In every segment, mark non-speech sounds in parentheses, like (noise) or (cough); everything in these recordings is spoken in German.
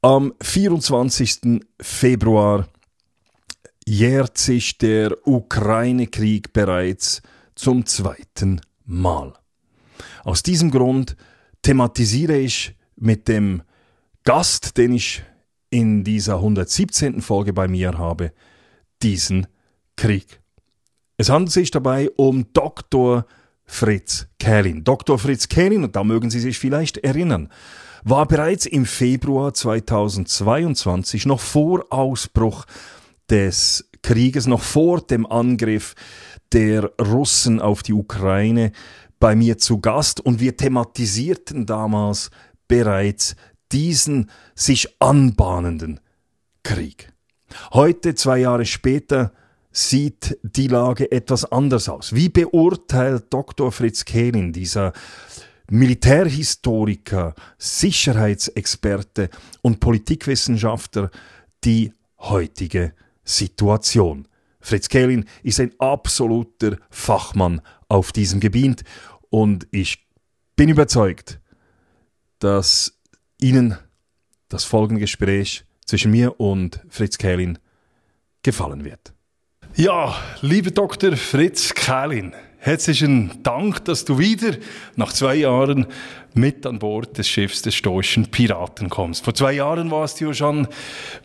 Am 24. Februar jährt sich der Ukraine-Krieg bereits zum zweiten Mal. Aus diesem Grund thematisiere ich mit dem Gast, den ich in dieser 117. Folge bei mir habe, diesen Krieg. Es handelt sich dabei um Dr. Fritz Kählin. Dr. Fritz Kählin, und da mögen Sie sich vielleicht erinnern, war bereits im Februar 2022, noch vor Ausbruch des Krieges, noch vor dem Angriff der Russen auf die Ukraine, bei mir zu Gast und wir thematisierten damals bereits diesen sich anbahnenden Krieg. Heute, zwei Jahre später, sieht die Lage etwas anders aus. Wie beurteilt Dr. Fritz Kehlin, dieser Militärhistoriker, Sicherheitsexperte und Politikwissenschaftler die heutige Situation. Fritz Kehlin ist ein absoluter Fachmann auf diesem Gebiet und ich bin überzeugt, dass Ihnen das folgende Gespräch zwischen mir und Fritz Kehlin gefallen wird. Ja, liebe Dr. Fritz Kählin, herzlichen Dank, dass du wieder nach zwei Jahren mit an Bord des Schiffs des stoischen Piraten kommst. Vor zwei Jahren warst du ja schon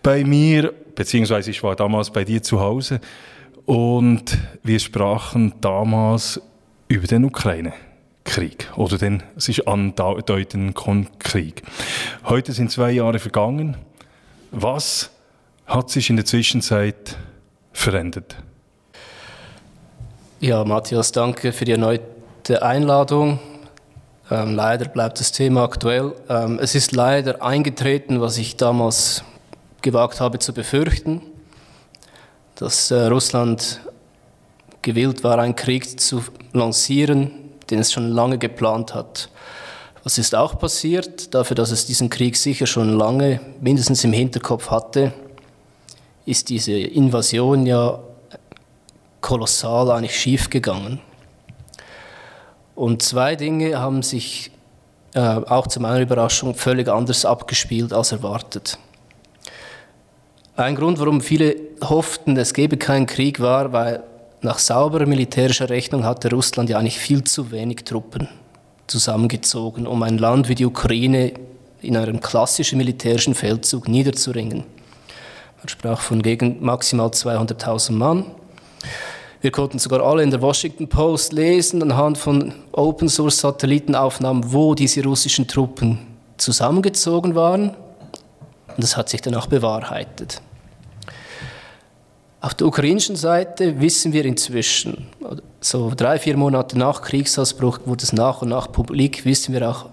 bei mir, beziehungsweise ich war damals bei dir zu Hause und wir sprachen damals über den Ukraine-Krieg oder den sich andeutenden Krieg. Heute sind zwei Jahre vergangen. Was hat sich in der Zwischenzeit verändert. Ja, Matthias, danke für die erneute Einladung. Ähm, leider bleibt das Thema aktuell. Ähm, es ist leider eingetreten, was ich damals gewagt habe zu befürchten, dass äh, Russland gewillt war, einen Krieg zu lancieren, den es schon lange geplant hat. Was ist auch passiert? Dafür, dass es diesen Krieg sicher schon lange mindestens im Hinterkopf hatte, ist diese Invasion ja kolossal eigentlich schiefgegangen. Und zwei Dinge haben sich äh, auch zu meiner Überraschung völlig anders abgespielt als erwartet. Ein Grund, warum viele hofften, es gebe keinen Krieg, war, weil nach sauberer militärischer Rechnung hatte Russland ja eigentlich viel zu wenig Truppen zusammengezogen, um ein Land wie die Ukraine in einem klassischen militärischen Feldzug niederzuringen. Man sprach von gegen maximal 200.000 Mann. Wir konnten sogar alle in der Washington Post lesen, anhand von Open Source Satellitenaufnahmen, wo diese russischen Truppen zusammengezogen waren. Und das hat sich dann auch bewahrheitet. Auf der ukrainischen Seite wissen wir inzwischen, so drei, vier Monate nach Kriegsausbruch wurde es nach und nach publik, wissen wir auch,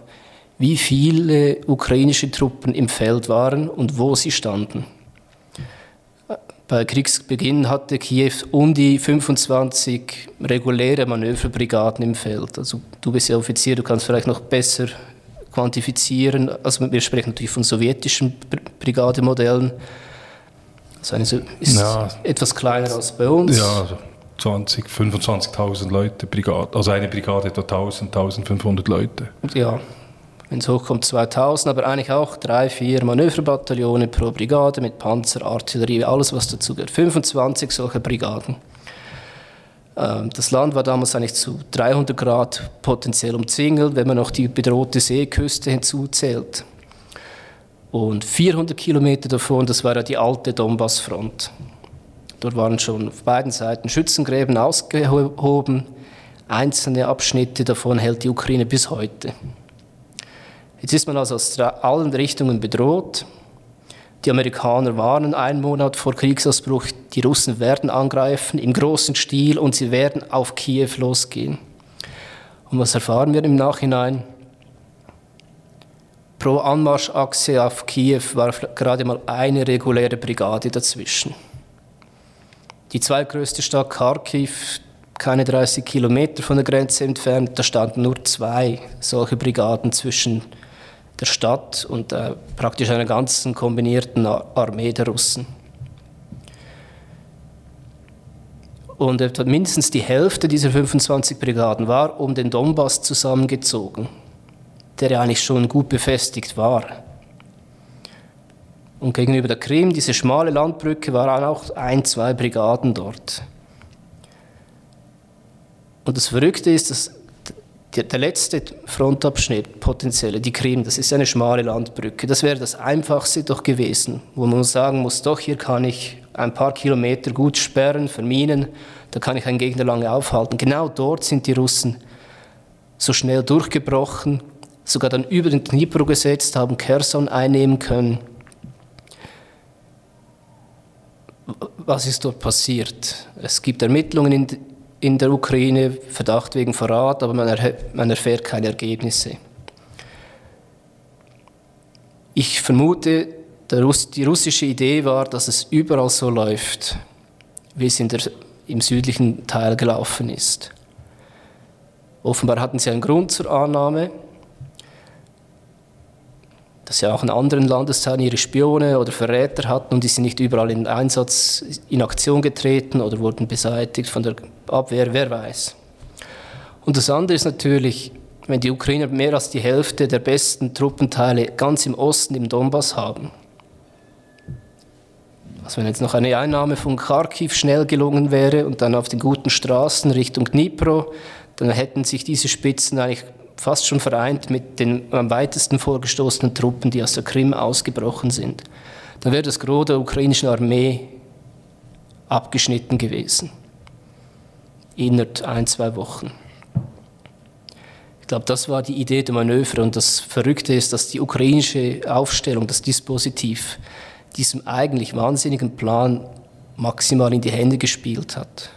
wie viele ukrainische Truppen im Feld waren und wo sie standen. Bei Kriegsbeginn hatte Kiew um die 25 reguläre Manöverbrigaden im Feld. Also du bist ja Offizier, du kannst vielleicht noch besser quantifizieren. Also wir sprechen natürlich von sowjetischen Brigademodellen. Also eine ist ja. etwas kleiner als bei uns. Ja, 20, 25.000 Leute Brigade. Also eine Brigade etwa 1000, 1500 Leute. Ja, wenn es hochkommt 2000, aber eigentlich auch drei, vier Manöverbataillone pro Brigade mit Panzer, Artillerie, alles was dazu gehört. 25 solche Brigaden. Ähm, das Land war damals eigentlich zu 300 Grad potenziell umzingelt, wenn man noch die bedrohte Seeküste hinzuzählt. Und 400 Kilometer davon, das war ja die alte Donbassfront. Dort waren schon auf beiden Seiten Schützengräben ausgehoben. Einzelne Abschnitte davon hält die Ukraine bis heute. Jetzt ist man also aus allen Richtungen bedroht. Die Amerikaner warnen einen Monat vor Kriegsausbruch, die Russen werden angreifen im großen Stil und sie werden auf Kiew losgehen. Und was erfahren wir im Nachhinein? pro Anmarschachse auf Kiew war gerade mal eine reguläre Brigade dazwischen. Die zweitgrößte Stadt Kharkiv, keine 30 Kilometer von der Grenze entfernt, da standen nur zwei solche Brigaden zwischen der Stadt und äh, praktisch einer ganzen kombinierten Armee der Russen. Und etwa mindestens die Hälfte dieser 25 Brigaden war um den Donbass zusammengezogen der ja eigentlich schon gut befestigt war. Und gegenüber der Krim, diese schmale Landbrücke, waren auch ein, zwei Brigaden dort. Und das Verrückte ist, dass der letzte Frontabschnitt, potenzielle, die Krim, das ist eine schmale Landbrücke. Das wäre das Einfachste doch gewesen, wo man sagen muss, doch, hier kann ich ein paar Kilometer gut sperren, verminen, da kann ich einen Gegner lange aufhalten. Genau dort sind die Russen so schnell durchgebrochen sogar dann über den Dnipro gesetzt, haben Kherson einnehmen können. Was ist dort passiert? Es gibt Ermittlungen in, in der Ukraine, Verdacht wegen Verrat, aber man, erh man erfährt keine Ergebnisse. Ich vermute, Russ die russische Idee war, dass es überall so läuft, wie es der, im südlichen Teil gelaufen ist. Offenbar hatten sie einen Grund zur Annahme dass sie auch in anderen Landesteilen ihre Spione oder Verräter hatten und die sind nicht überall in Einsatz, in Aktion getreten oder wurden beseitigt von der Abwehr, wer weiß. Und das andere ist natürlich, wenn die Ukrainer mehr als die Hälfte der besten Truppenteile ganz im Osten im Donbass haben. Also wenn jetzt noch eine Einnahme von Kharkiv schnell gelungen wäre und dann auf den guten Straßen Richtung Dnipro, dann hätten sich diese Spitzen eigentlich fast schon vereint mit den am weitesten vorgestoßenen Truppen, die aus der Krim ausgebrochen sind. Dann wäre das Gros der ukrainischen Armee abgeschnitten gewesen. Innerhalb ein, zwei Wochen. Ich glaube, das war die Idee der Manöver. Und das Verrückte ist, dass die ukrainische Aufstellung, das Dispositiv, diesem eigentlich wahnsinnigen Plan maximal in die Hände gespielt hat.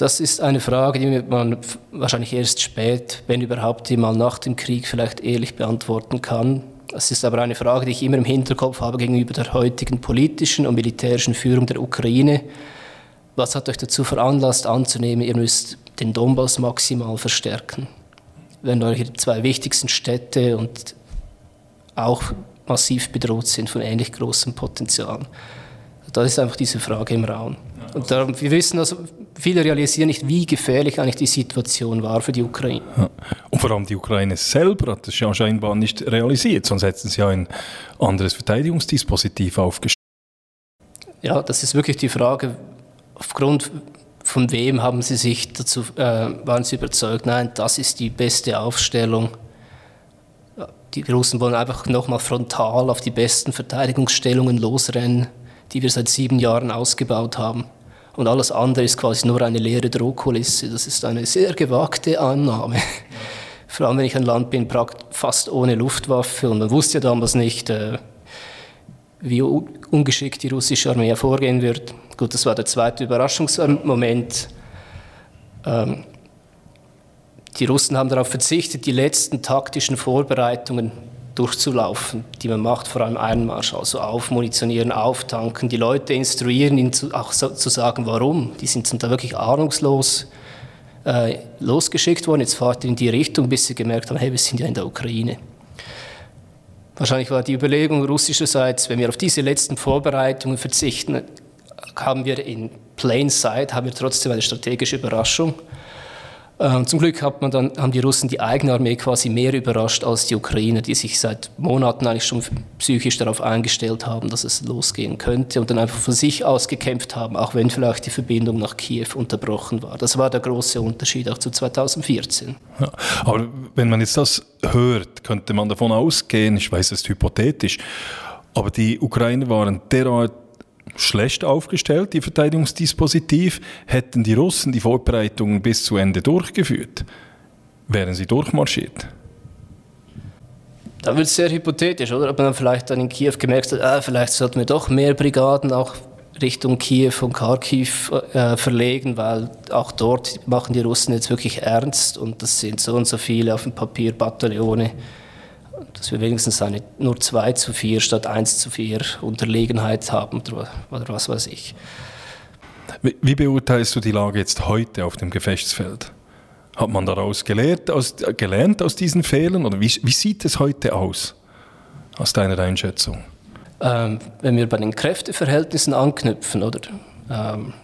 Das ist eine Frage, die man wahrscheinlich erst spät, wenn überhaupt, mal nach dem Krieg vielleicht ehrlich beantworten kann. Es ist aber eine Frage, die ich immer im Hinterkopf habe gegenüber der heutigen politischen und militärischen Führung der Ukraine. Was hat euch dazu veranlasst anzunehmen, ihr müsst den Donbass maximal verstärken? Wenn eure zwei wichtigsten Städte und auch massiv bedroht sind von ähnlich großem Potenzial. Da ist einfach diese Frage im Raum. Und darum, wir wissen also, viele realisieren nicht, wie gefährlich eigentlich die Situation war für die Ukraine. Ja. Und vor allem die Ukraine selber hat das ja scheinbar nicht realisiert, sonst hätten sie ja ein anderes Verteidigungsdispositiv aufgestellt. Ja, das ist wirklich die Frage, aufgrund von wem haben sie sich dazu, äh, waren sie überzeugt, nein, das ist die beste Aufstellung. Die Russen wollen einfach nochmal frontal auf die besten Verteidigungsstellungen losrennen, die wir seit sieben Jahren ausgebaut haben und alles andere ist quasi nur eine leere Drohkulisse. Das ist eine sehr gewagte Annahme. (laughs) Vor allem, wenn ich ein Land bin, fast ohne Luftwaffe und man wusste ja damals nicht, äh, wie ungeschickt die russische Armee vorgehen wird. Gut, das war der zweite Überraschungsmoment. Ähm, die Russen haben darauf verzichtet, die letzten taktischen Vorbereitungen durchzulaufen, die man macht, vor allem Einmarsch, also aufmunitionieren, auftanken, die Leute instruieren, ihnen zu, auch so, zu sagen, warum. Die sind da wirklich ahnungslos äh, losgeschickt worden, jetzt fahrt ihr in die Richtung, bis sie gemerkt haben, hey, wir sind ja in der Ukraine. Wahrscheinlich war die Überlegung russischerseits, wenn wir auf diese letzten Vorbereitungen verzichten, haben wir in plain sight, haben wir trotzdem eine strategische Überraschung. Ähm, zum Glück hat man dann, haben die Russen die eigene Armee quasi mehr überrascht als die Ukrainer, die sich seit Monaten eigentlich schon psychisch darauf eingestellt haben, dass es losgehen könnte und dann einfach von sich aus gekämpft haben, auch wenn vielleicht die Verbindung nach Kiew unterbrochen war. Das war der große Unterschied auch zu 2014. Ja, aber wenn man jetzt das hört, könnte man davon ausgehen, ich weiß, es hypothetisch, aber die Ukrainer waren derart schlecht aufgestellt, die Verteidigungsdispositiv. Hätten die Russen die Vorbereitungen bis zu Ende durchgeführt, wären sie durchmarschiert. Da wird es sehr hypothetisch, oder? Ob man dann vielleicht dann in Kiew gemerkt hat, ah, vielleicht sollten wir doch mehr Brigaden auch Richtung Kiew und Kharkiv äh, verlegen, weil auch dort machen die Russen jetzt wirklich ernst und das sind so und so viele auf dem Papier Bataillone. Dass wir wenigstens eine, nur 2 zu 4 statt 1 zu 4 Unterlegenheit haben oder, was weiß ich. Wie, wie beurteilst du die Lage jetzt heute auf dem Gefechtsfeld? Hat man daraus gelehrt aus, gelernt aus diesen Fehlern oder wie, wie sieht es heute aus, aus deiner Einschätzung? Ähm, wenn wir bei den Kräfteverhältnissen anknüpfen, oder? Ähm,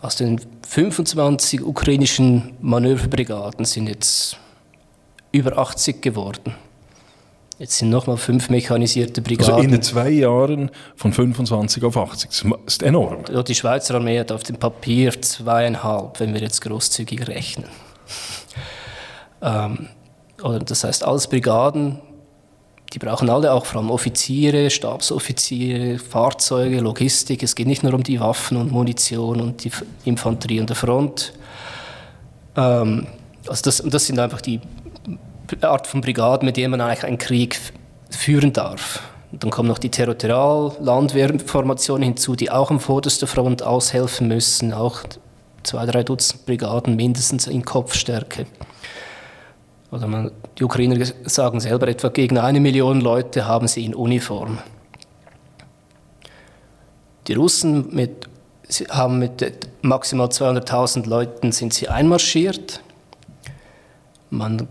aus den 25 ukrainischen Manöverbrigaden sind jetzt über 80 geworden. Jetzt sind nochmal fünf mechanisierte Brigaden. Also in zwei Jahren von 25 auf 80. Das ist enorm. Die Schweizer Armee hat auf dem Papier zweieinhalb, wenn wir jetzt großzügig rechnen. (laughs) Ähm, das heißt, alles Brigaden, die brauchen alle auch vor allem Offiziere, Stabsoffiziere, Fahrzeuge, Logistik. Es geht nicht nur um die Waffen und Munition und die Infanterie an der Front. Ähm, also das, das sind einfach die Art von Brigaden, mit denen man eigentlich einen Krieg führen darf. Dann kommen noch die Territorial-Landwehrformationen hinzu, die auch am vordersten Front aushelfen müssen, auch zwei, drei Dutzend Brigaden mindestens in Kopfstärke. Oder man, die Ukrainer sagen selber, etwa gegen eine Million Leute haben sie in Uniform. Die Russen mit, haben mit maximal 200.000 Leuten sind sie einmarschiert. Man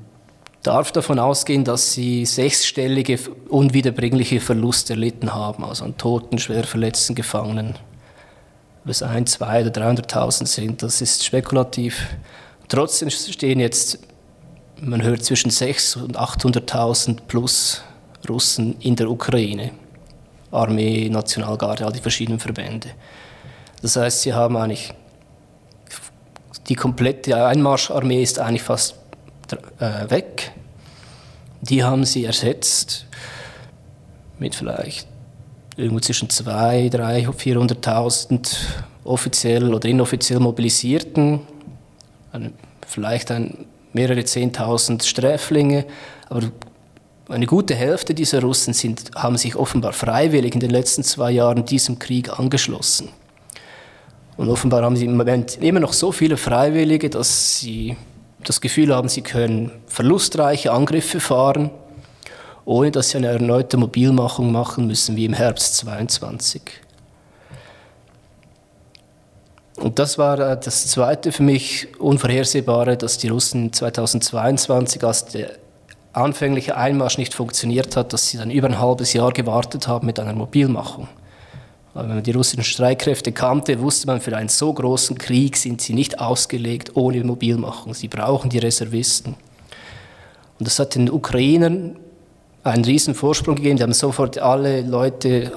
darf davon ausgehen, dass sie sechsstellige unwiederbringliche Verluste erlitten haben, also an Toten, Schwerverletzten, Gefangenen. Ob es ein, zwei oder 300.000 sind, das ist spekulativ. Trotzdem stehen jetzt, man hört zwischen 600.000 und 800.000 plus Russen in der Ukraine. Armee, Nationalgarde, all die verschiedenen Verbände. Das heißt, sie haben eigentlich die komplette Einmarscharmee ist eigentlich fast äh, weg. Die haben sie ersetzt mit vielleicht irgendwo zwischen 200.000, 300.000, 400.000 offiziell oder inoffiziell Mobilisierten, vielleicht ein, mehrere 10.000 Sträflinge, aber eine gute Hälfte dieser Russen sind, haben sich offenbar freiwillig in den letzten zwei Jahren diesem Krieg angeschlossen. Und offenbar haben sie im Moment immer noch so viele Freiwillige, dass sie das Gefühl haben, sie können verlustreiche Angriffe fahren, ohne dass sie eine erneute Mobilmachung machen müssen, wie im Herbst 22. Und das war äh, das zweite für mich Unvorhersehbare, dass die Russen 2022, als der anfängliche Einmarsch nicht funktioniert hat, dass sie dann über ein halbes Jahr gewartet haben mit einer Mobilmachung. Weil wenn man die russischen Streitkräfte kannte, wusste man, für einen so großen Krieg sind sie nicht ausgelegt ohne Mobilmachung. Sie brauchen die Reservisten. Und das hat den Ukrainern einen riesen Vorsprung gegeben. Die haben sofort alle Leute,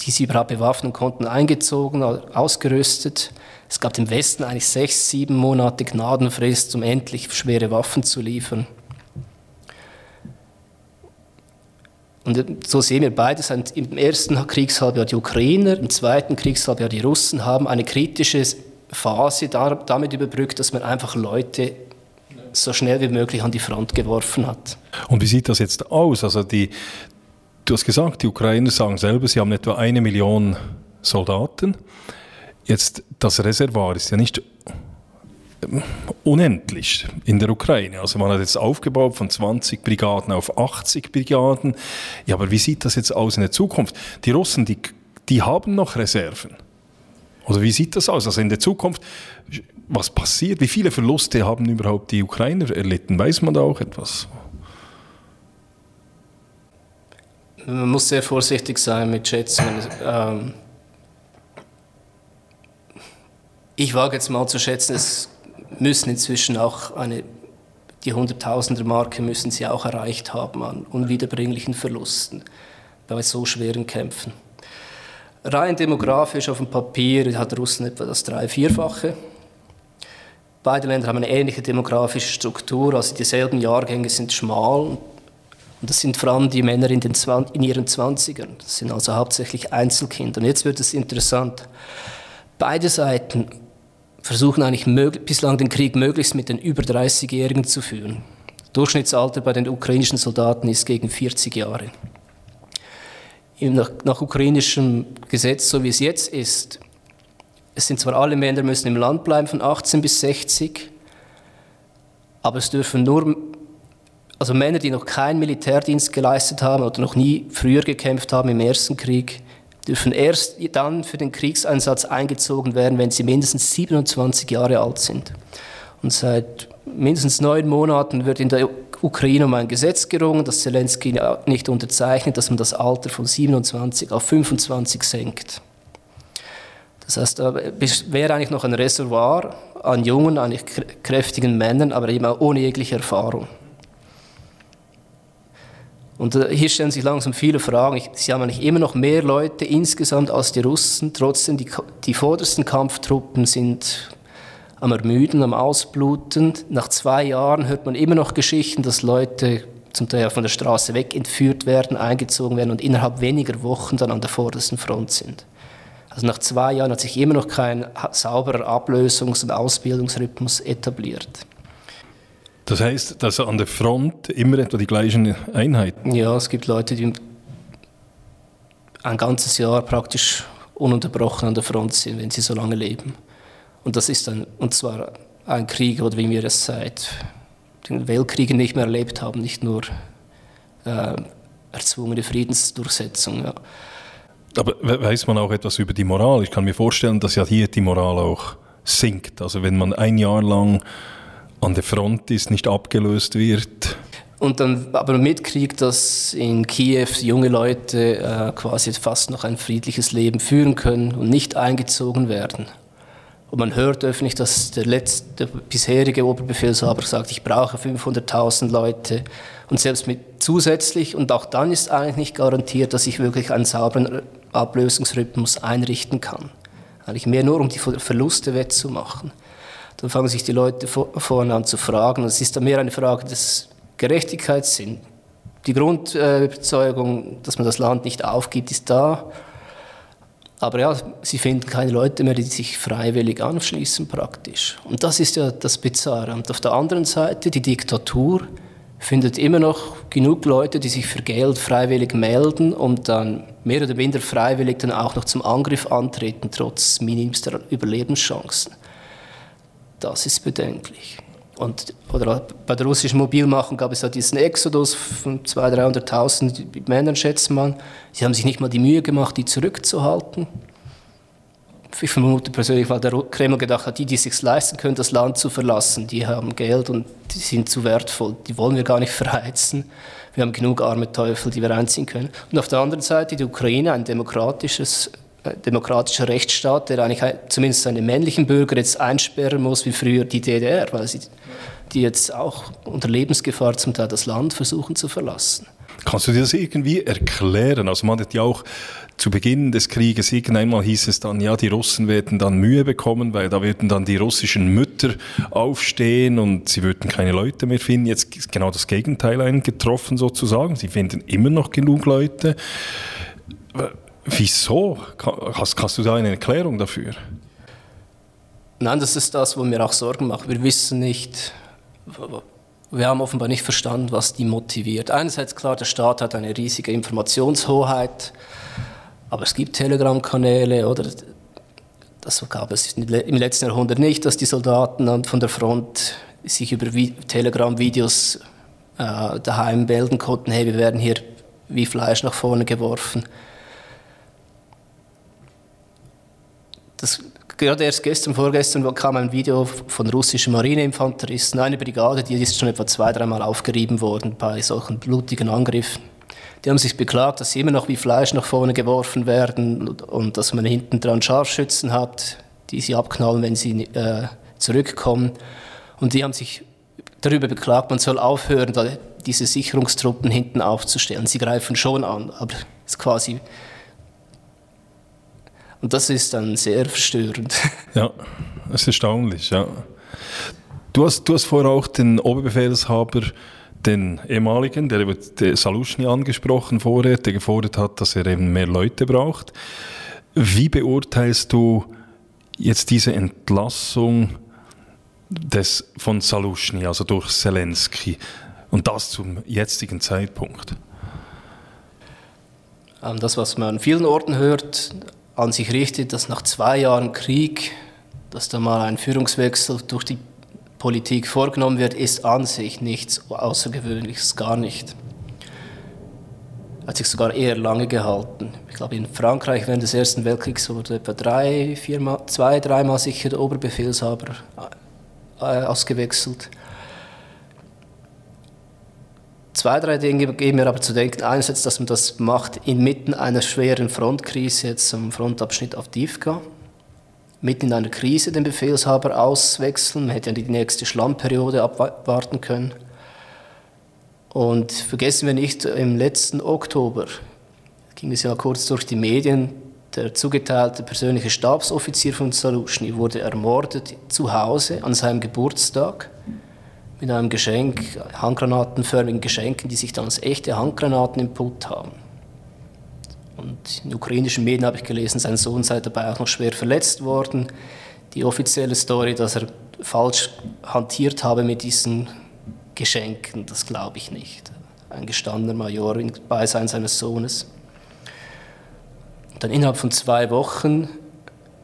die sie überhaupt bewaffnen konnten, eingezogen, ausgerüstet. Es gab im Westen eigentlich sechs, sieben Monate Gnadenfrist, um endlich schwere Waffen zu liefern. Und so sehen wir beides. Im ersten Kriegshalbjahr die Ukrainer, im zweiten Kriegshalbjahr die Russen haben eine kritische Phase damit überbrückt, dass man einfach Leute so schnell wie möglich an die Front geworfen hat. Und wie sieht das jetzt aus? Also die, du hast gesagt, die Ukrainer sagen selber, sie haben etwa eine Million Soldaten. Jetzt das Reservoir ist ja nicht unendlich in der Ukraine. Also man hat jetzt aufgebaut von 20 Brigaden auf 80 Brigaden. Ja, aber wie sieht das jetzt aus in der Zukunft? Die Russen, die, die haben noch Reserven. Oder wie sieht das aus? Also in der Zukunft, was passiert? Wie viele Verluste haben überhaupt die Ukrainer erlitten? Weiß man da auch etwas? Man muss sehr vorsichtig sein mit Schätzungen. Ähm ich wage jetzt mal zu schätzen, es müssen inzwischen auch eine, die Hunderttausender-Marke müssen sie auch erreicht haben an unwiederbringlichen Verlusten bei so schweren Kämpfen. Rein demografisch auf dem Papier hat Russland etwa das drei-, vierfache. Beide Länder haben eine ähnliche demografische Struktur, also dieselben Jahrgänge sind schmal. Und das sind vor allem die Männer in, den, in ihren Zwanzigern. Das sind also hauptsächlich Einzelkinder. Und jetzt wird es interessant. Beide Seiten versuchen eigentlich bislang den Krieg möglichst mit den über 30-Jährigen zu führen. Durchschnittsalter bei den ukrainischen Soldaten ist gegen 40 Jahre. Nach, nach ukrainischem Gesetz, so wie es jetzt ist, es sind zwar alle Männer müssen im Land bleiben von 18 bis 60, aber es dürfen nur also Männer, die noch keinen Militärdienst geleistet haben oder noch nie früher gekämpft haben im Ersten Krieg, dürfen erst dann für den Kriegseinsatz eingezogen werden, wenn sie mindestens 27 Jahre alt sind. Und seit mindestens neun Monaten wird in der Ukraine um ein Gesetz gerungen, das Zelensky nicht unterzeichnet, dass man das Alter von 27 auf 25 senkt. Das heißt, da wäre eigentlich noch ein Reservoir an jungen, eigentlich kräftigen Männern, aber eben ohne jegliche Erfahrung. Und äh, hier stellen sich langsam viele Fragen. Sie haben eigentlich immer noch mehr Leute insgesamt als die Russen. Trotzdem, die, die vordersten Kampftruppen sind am Ermüden, am Ausbluten. Nach zwei Jahren hört man immer noch Geschichten, dass Leute zum Teil von der Straße weg entführt werden, eingezogen werden und innerhalb weniger Wochen dann an der vordersten Front sind. Also nach zwei Jahren hat sich immer noch kein sauberer Ablösungs- und Ausbildungsrhythmus etabliert. Das heißt, dass an der Front immer etwa die gleichen Einheiten? Ja, es gibt Leute, die ein ganzes Jahr praktisch ununterbrochen an der Front sind, wenn sie so lange leben. Und das ist dann, und zwar ein Krieg, oder wie wir es seit den Weltkriegen nicht mehr erlebt haben, nicht nur äh, erzwungene Friedensdurchsetzung. Ja. Aber weiß man auch etwas über die Moral? Ich kann mir vorstellen, dass ja hier die Moral auch sinkt. Also wenn man ein Jahr lang an der Front ist, nicht abgelöst wird. Und dann aber mitkriegt, dass in Kiew junge Leute äh, quasi fast noch ein friedliches Leben führen können und nicht eingezogen werden. Und man hört öffentlich, dass der, letzte, der bisherige Oberbefehlshaber sagt, ich brauche 500.000 Leute. Und selbst mit zusätzlich, und auch dann ist eigentlich nicht garantiert, dass ich wirklich einen sauberen Ablösungsrhythmus einrichten kann. Eigentlich mehr nur, um die Verluste wettzumachen. Dann fangen sich die Leute vorne an zu fragen. Es ist dann mehr eine Frage des Gerechtigkeitssinns. Die Grundüberzeugung, dass man das Land nicht aufgibt, ist da. Aber ja, sie finden keine Leute mehr, die sich freiwillig anschließen praktisch. Und das ist ja das Bizarre. Und auf der anderen Seite, die Diktatur findet immer noch genug Leute, die sich für Geld freiwillig melden und dann mehr oder minder freiwillig dann auch noch zum Angriff antreten, trotz minimster Überlebenschancen. Das ist bedenklich. Und, oder bei der russischen Mobilmachung gab es ja diesen Exodus von 200.000, 300.000 Männern, schätzt man. Sie haben sich nicht mal die Mühe gemacht, die zurückzuhalten. Ich vermute persönlich, weil der Kreml gedacht hat, die, die es sich leisten können, das Land zu verlassen, die haben Geld und die sind zu wertvoll. Die wollen wir gar nicht (laughs) verheizen. Wir haben genug arme Teufel, die wir einziehen können. Und auf der anderen Seite die Ukraine, ein demokratisches demokratischer Rechtsstaat, der eigentlich zumindest seine männlichen Bürger jetzt einsperren muss, wie früher die DDR, weil sie die jetzt auch unter Lebensgefahr zum Teil das Land versuchen zu verlassen. Kannst du dir das irgendwie erklären? Also man hat ja auch zu Beginn des Krieges irgendeinmal hieß es dann, ja, die Russen werden dann Mühe bekommen, weil da würden dann die russischen Mütter aufstehen und sie würden keine Leute mehr finden. Jetzt ist genau das Gegenteil eingetroffen sozusagen. Sie finden immer noch genug Leute. Wieso? Hast, kannst du da eine Erklärung dafür? Nein, das ist das, was mir auch Sorgen macht. Wir wissen nicht, wir haben offenbar nicht verstanden, was die motiviert. Einerseits klar, der Staat hat eine riesige Informationshoheit, aber es gibt Telegram-Kanäle oder das gab es im letzten Jahrhundert nicht, dass die Soldaten von der Front sich über Telegram-Videos äh, daheim melden konnten, hey, wir werden hier wie Fleisch nach vorne geworfen. Das, gerade erst gestern, vorgestern kam ein Video von russischen Marineinfanteristen, eine Brigade, die ist schon etwa zwei, dreimal aufgerieben worden bei solchen blutigen Angriffen. Die haben sich beklagt, dass sie immer noch wie Fleisch nach vorne geworfen werden und dass man hinten dran Scharfschützen hat, die sie abknallen, wenn sie äh, zurückkommen. Und die haben sich darüber beklagt, man soll aufhören, diese Sicherungstruppen hinten aufzustellen. Sie greifen schon an, aber es ist quasi und das ist dann sehr verstörend. (laughs) Ja, es ist erstaunlich, ja. Du hast, du hast vorher auch den Oberbefehlshaber, den ehemaligen, der über Saluschny angesprochen vorher, der gefordert hat, dass er eben mehr Leute braucht. Wie beurteilst du jetzt diese Entlassung des, von Saluschny, also durch Zelensky, und das zum jetzigen Zeitpunkt? Ähm, das, was man an vielen Orten hört, an sich richtet, dass nach zwei Jahren Krieg, dass da mal ein Führungswechsel durch die Politik vorgenommen wird, ist an sich nichts Außergewöhnliches, gar nicht. Hat sich sogar eher lange gehalten. Ich glaube, in Frankreich während des Ersten Weltkriegs wurde etwa drei, viermal, zwei, dreimal sicher der Oberbefehlshaber äh, ausgewechselt. Zwei, drei Dinge geben mir aber zu denken. Einerseits, dass man das macht inmitten einer schweren Frontkrise, jetzt am Frontabschnitt auf Divka. Mitten in einer Krise den Befehlshaber auswechseln. Man hätte ja die nächste Schlammperiode abwarten können. Und vergessen wir nicht, im letzten Oktober ging es ja kurz durch die Medien, der zugeteilte persönliche Stabsoffizier von Salushny wurde ermordet zu Hause an seinem Geburtstag mit einem Geschenk, handgranatenförmigen Geschenken, die sich dann als echte Handgranaten im Put haben. Und in ukrainischen Medien habe ich gelesen, sein Sohn sei dabei auch noch schwer verletzt worden. Die offizielle Story, dass er falsch hantiert habe mit diesen Geschenken, das glaube ich nicht. Ein gestandener Major im Beisein seines Sohnes. Dann innerhalb von zwei Wochen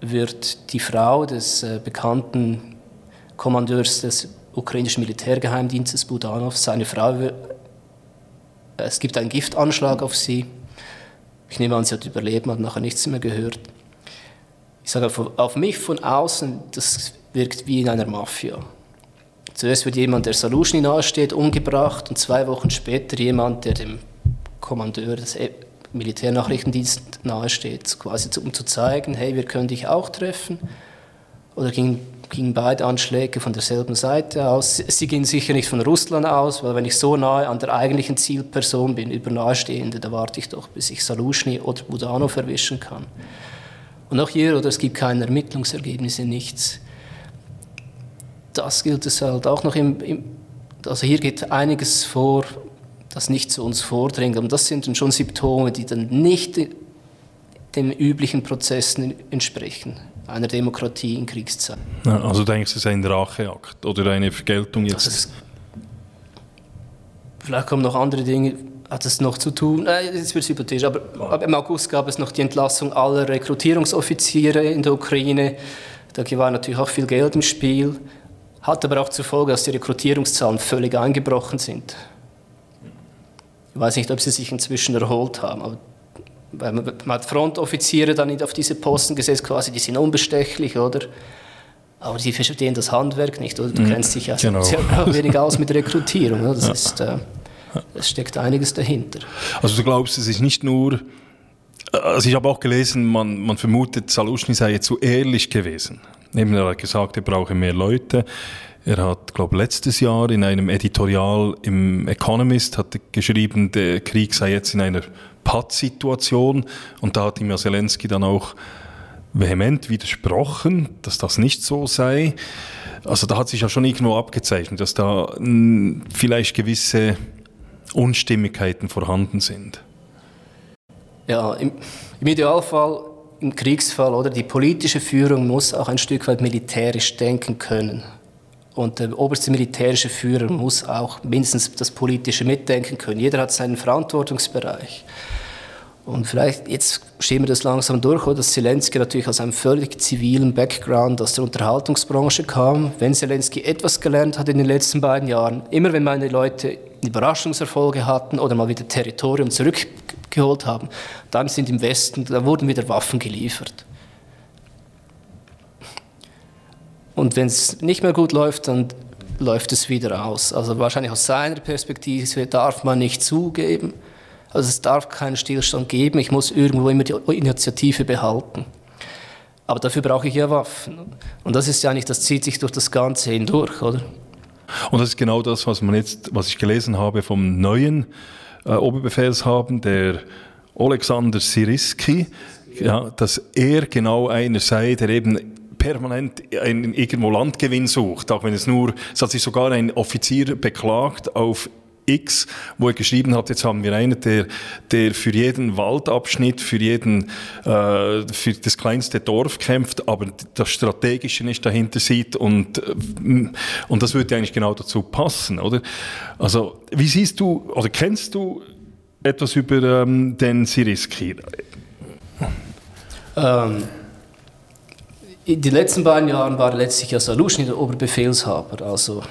wird die Frau des äh, bekannten Kommandeurs des ukrainischen Militärgeheimdienstes Budanov, seine Frau, äh, es gibt einen Giftanschlag auf sie. Ich nehme an, sie hat überlebt, man hat nachher nichts mehr gehört. Ich sage auf mich von außen, das wirkt wie in einer Mafia. Zuerst wird jemand, der Salushny nahesteht, umgebracht und zwei Wochen später jemand, der dem Kommandeur des e- Militärnachrichtendienstes nahesteht, quasi um zu zeigen, hey, wir können dich auch treffen. Oder ging gingen beide Anschläge von derselben Seite aus. Sie gingen sicher nicht von Russland aus, weil wenn ich so nahe an der eigentlichen Zielperson bin, über Nahestehende, da warte ich doch, bis ich Salushny oder Budanov erwischen kann. Und auch hier, oder es gibt keine Ermittlungsergebnisse, nichts. Das gilt es halt auch noch im, im also hier geht einiges vor, das nicht zu uns vordringt. Und das sind dann schon Symptome, die dann nicht den üblichen Prozessen entsprechen einer Demokratie in Kriegszeiten. Also denkst du, es ist ein Racheakt oder eine Vergeltung jetzt? Also vielleicht kommen noch andere Dinge, hat es noch zu tun, äh, jetzt wird es hypothetisch, aber, aber, im August gab es noch die Entlassung aller Rekrutierungsoffiziere in der Ukraine. Da war natürlich auch viel Geld im Spiel, hat aber auch zur Folge, dass die Rekrutierungszahlen völlig eingebrochen sind. Ich weiß nicht, ob sie sich inzwischen erholt haben, aber weil man, man hat Frontoffiziere dann auf diese Posten gesetzt, quasi, die sind unbestechlich, oder? Aber die verstehen das Handwerk nicht, oder? Du mhm. kennst dich ja genau. sehr (laughs) wenig aus mit Rekrutierung. Oder? Das, ja. ist, äh, das steckt einiges dahinter. Also du glaubst, es ist nicht nur also ich habe auch gelesen, man, man vermutet, Salushny sei jetzt zu ehrlich gewesen. Eben, er hat gesagt, er brauche mehr Leute. Er hat, glaube letztes Jahr in einem Editorial im Economist hat geschrieben, der Krieg sei jetzt in einer Pattsituation. Und da hat ihm ja Zelensky dann auch vehement widersprochen, dass das nicht so sei. Also da hat sich ja schon irgendwo abgezeichnet, dass da hm, vielleicht gewisse Unstimmigkeiten vorhanden sind. Ja, im, im Idealfall, im Kriegsfall, oder die politische Führung muss auch ein Stück weit militärisch denken können. Und der oberste militärische Führer muss auch mindestens das Politische mitdenken können. Jeder hat seinen Verantwortungsbereich. Und vielleicht, jetzt stehen wir das langsam durch, oder? dass Zelensky natürlich aus einem völlig zivilen Background aus der Unterhaltungsbranche kam. Wenn Zelensky etwas gelernt hat in den letzten beiden Jahren, immer wenn meine Leute Überraschungserfolge hatten oder mal wieder Territorium zurückgeholt haben, dann sind im Westen, da wurden wieder Waffen geliefert. Und wenn es nicht mehr gut läuft, dann läuft es wieder aus. Also wahrscheinlich aus seiner Perspektive darf man nicht zugeben, also es darf keinen Stillstand geben, ich muss irgendwo immer die Initiative behalten. Aber dafür brauche ich ja Waffen. Und das ist ja nicht, das zieht sich durch das Ganze hindurch, oder? Und das ist genau das, was man jetzt, was ich gelesen habe vom neuen äh, Oberbefehlshaber, der Alexander Siriski, ja, dass er genau einer sei, der eben permanent einen, irgendwo Landgewinn sucht, auch wenn es nur, es hat sich sogar ein Offizier beklagt auf X, wo er geschrieben hat, jetzt haben wir einen, der, der für jeden Waldabschnitt, für jeden, äh, für das kleinste Dorf kämpft, aber das Strategische nicht dahinter sieht und, äh, und das würde eigentlich genau dazu passen, oder? Also, wie siehst du, oder kennst du etwas über ähm, den Siriski? Ähm, in den letzten beiden Jahren war letztlich ja Salushny der Oberbefehlshaber. Also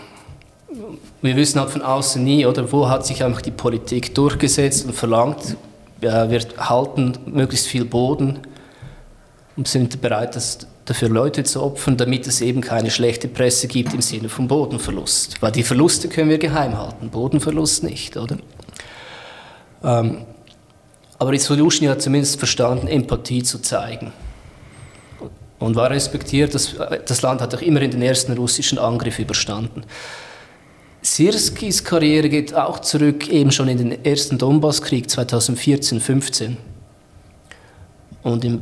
wir wissen halt von außen nie, oder wo hat sich einfach die Politik durchgesetzt und verlangt, ja, wir halten möglichst viel Boden und sind bereit, das dafür Leute zu opfern, damit es eben keine schlechte Presse gibt im Sinne von Bodenverlust. Weil die Verluste können wir geheim halten, Bodenverlust nicht, oder? Ähm, aber Solution hat zumindest verstanden, Empathie zu zeigen. Und war respektiert, das, das Land hat auch immerhin den ersten russischen Angriff überstanden. Sirskis Karriere geht auch zurück eben schon in den ersten Donbasskrieg 2014-15. Und im,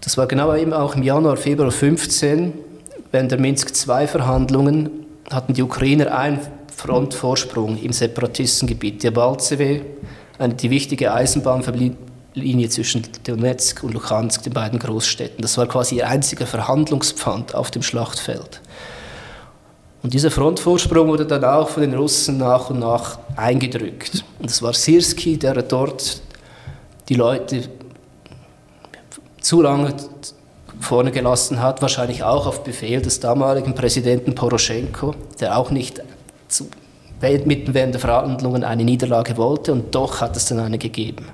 das war genau eben auch im Januar, Februar 15, während der Minsk-II-Verhandlungen hatten die Ukrainer einen Frontvorsprung im Separatistengebiet Debaltseve, die wichtige Eisenbahnlinie zwischen Donetsk und Luhansk, den beiden Großstädten. Das war quasi ihr einziger Verhandlungspfand auf dem Schlachtfeld. Und dieser Frontvorsprung wurde dann auch von den Russen nach und nach eingedrückt. Und es war Sirski, der dort die Leute zu lange vorne gelassen hat, wahrscheinlich auch auf Befehl des damaligen Präsidenten Poroschenko, der auch nicht zu, mitten während der Verhandlungen eine Niederlage wollte und doch hat es dann eine gegeben.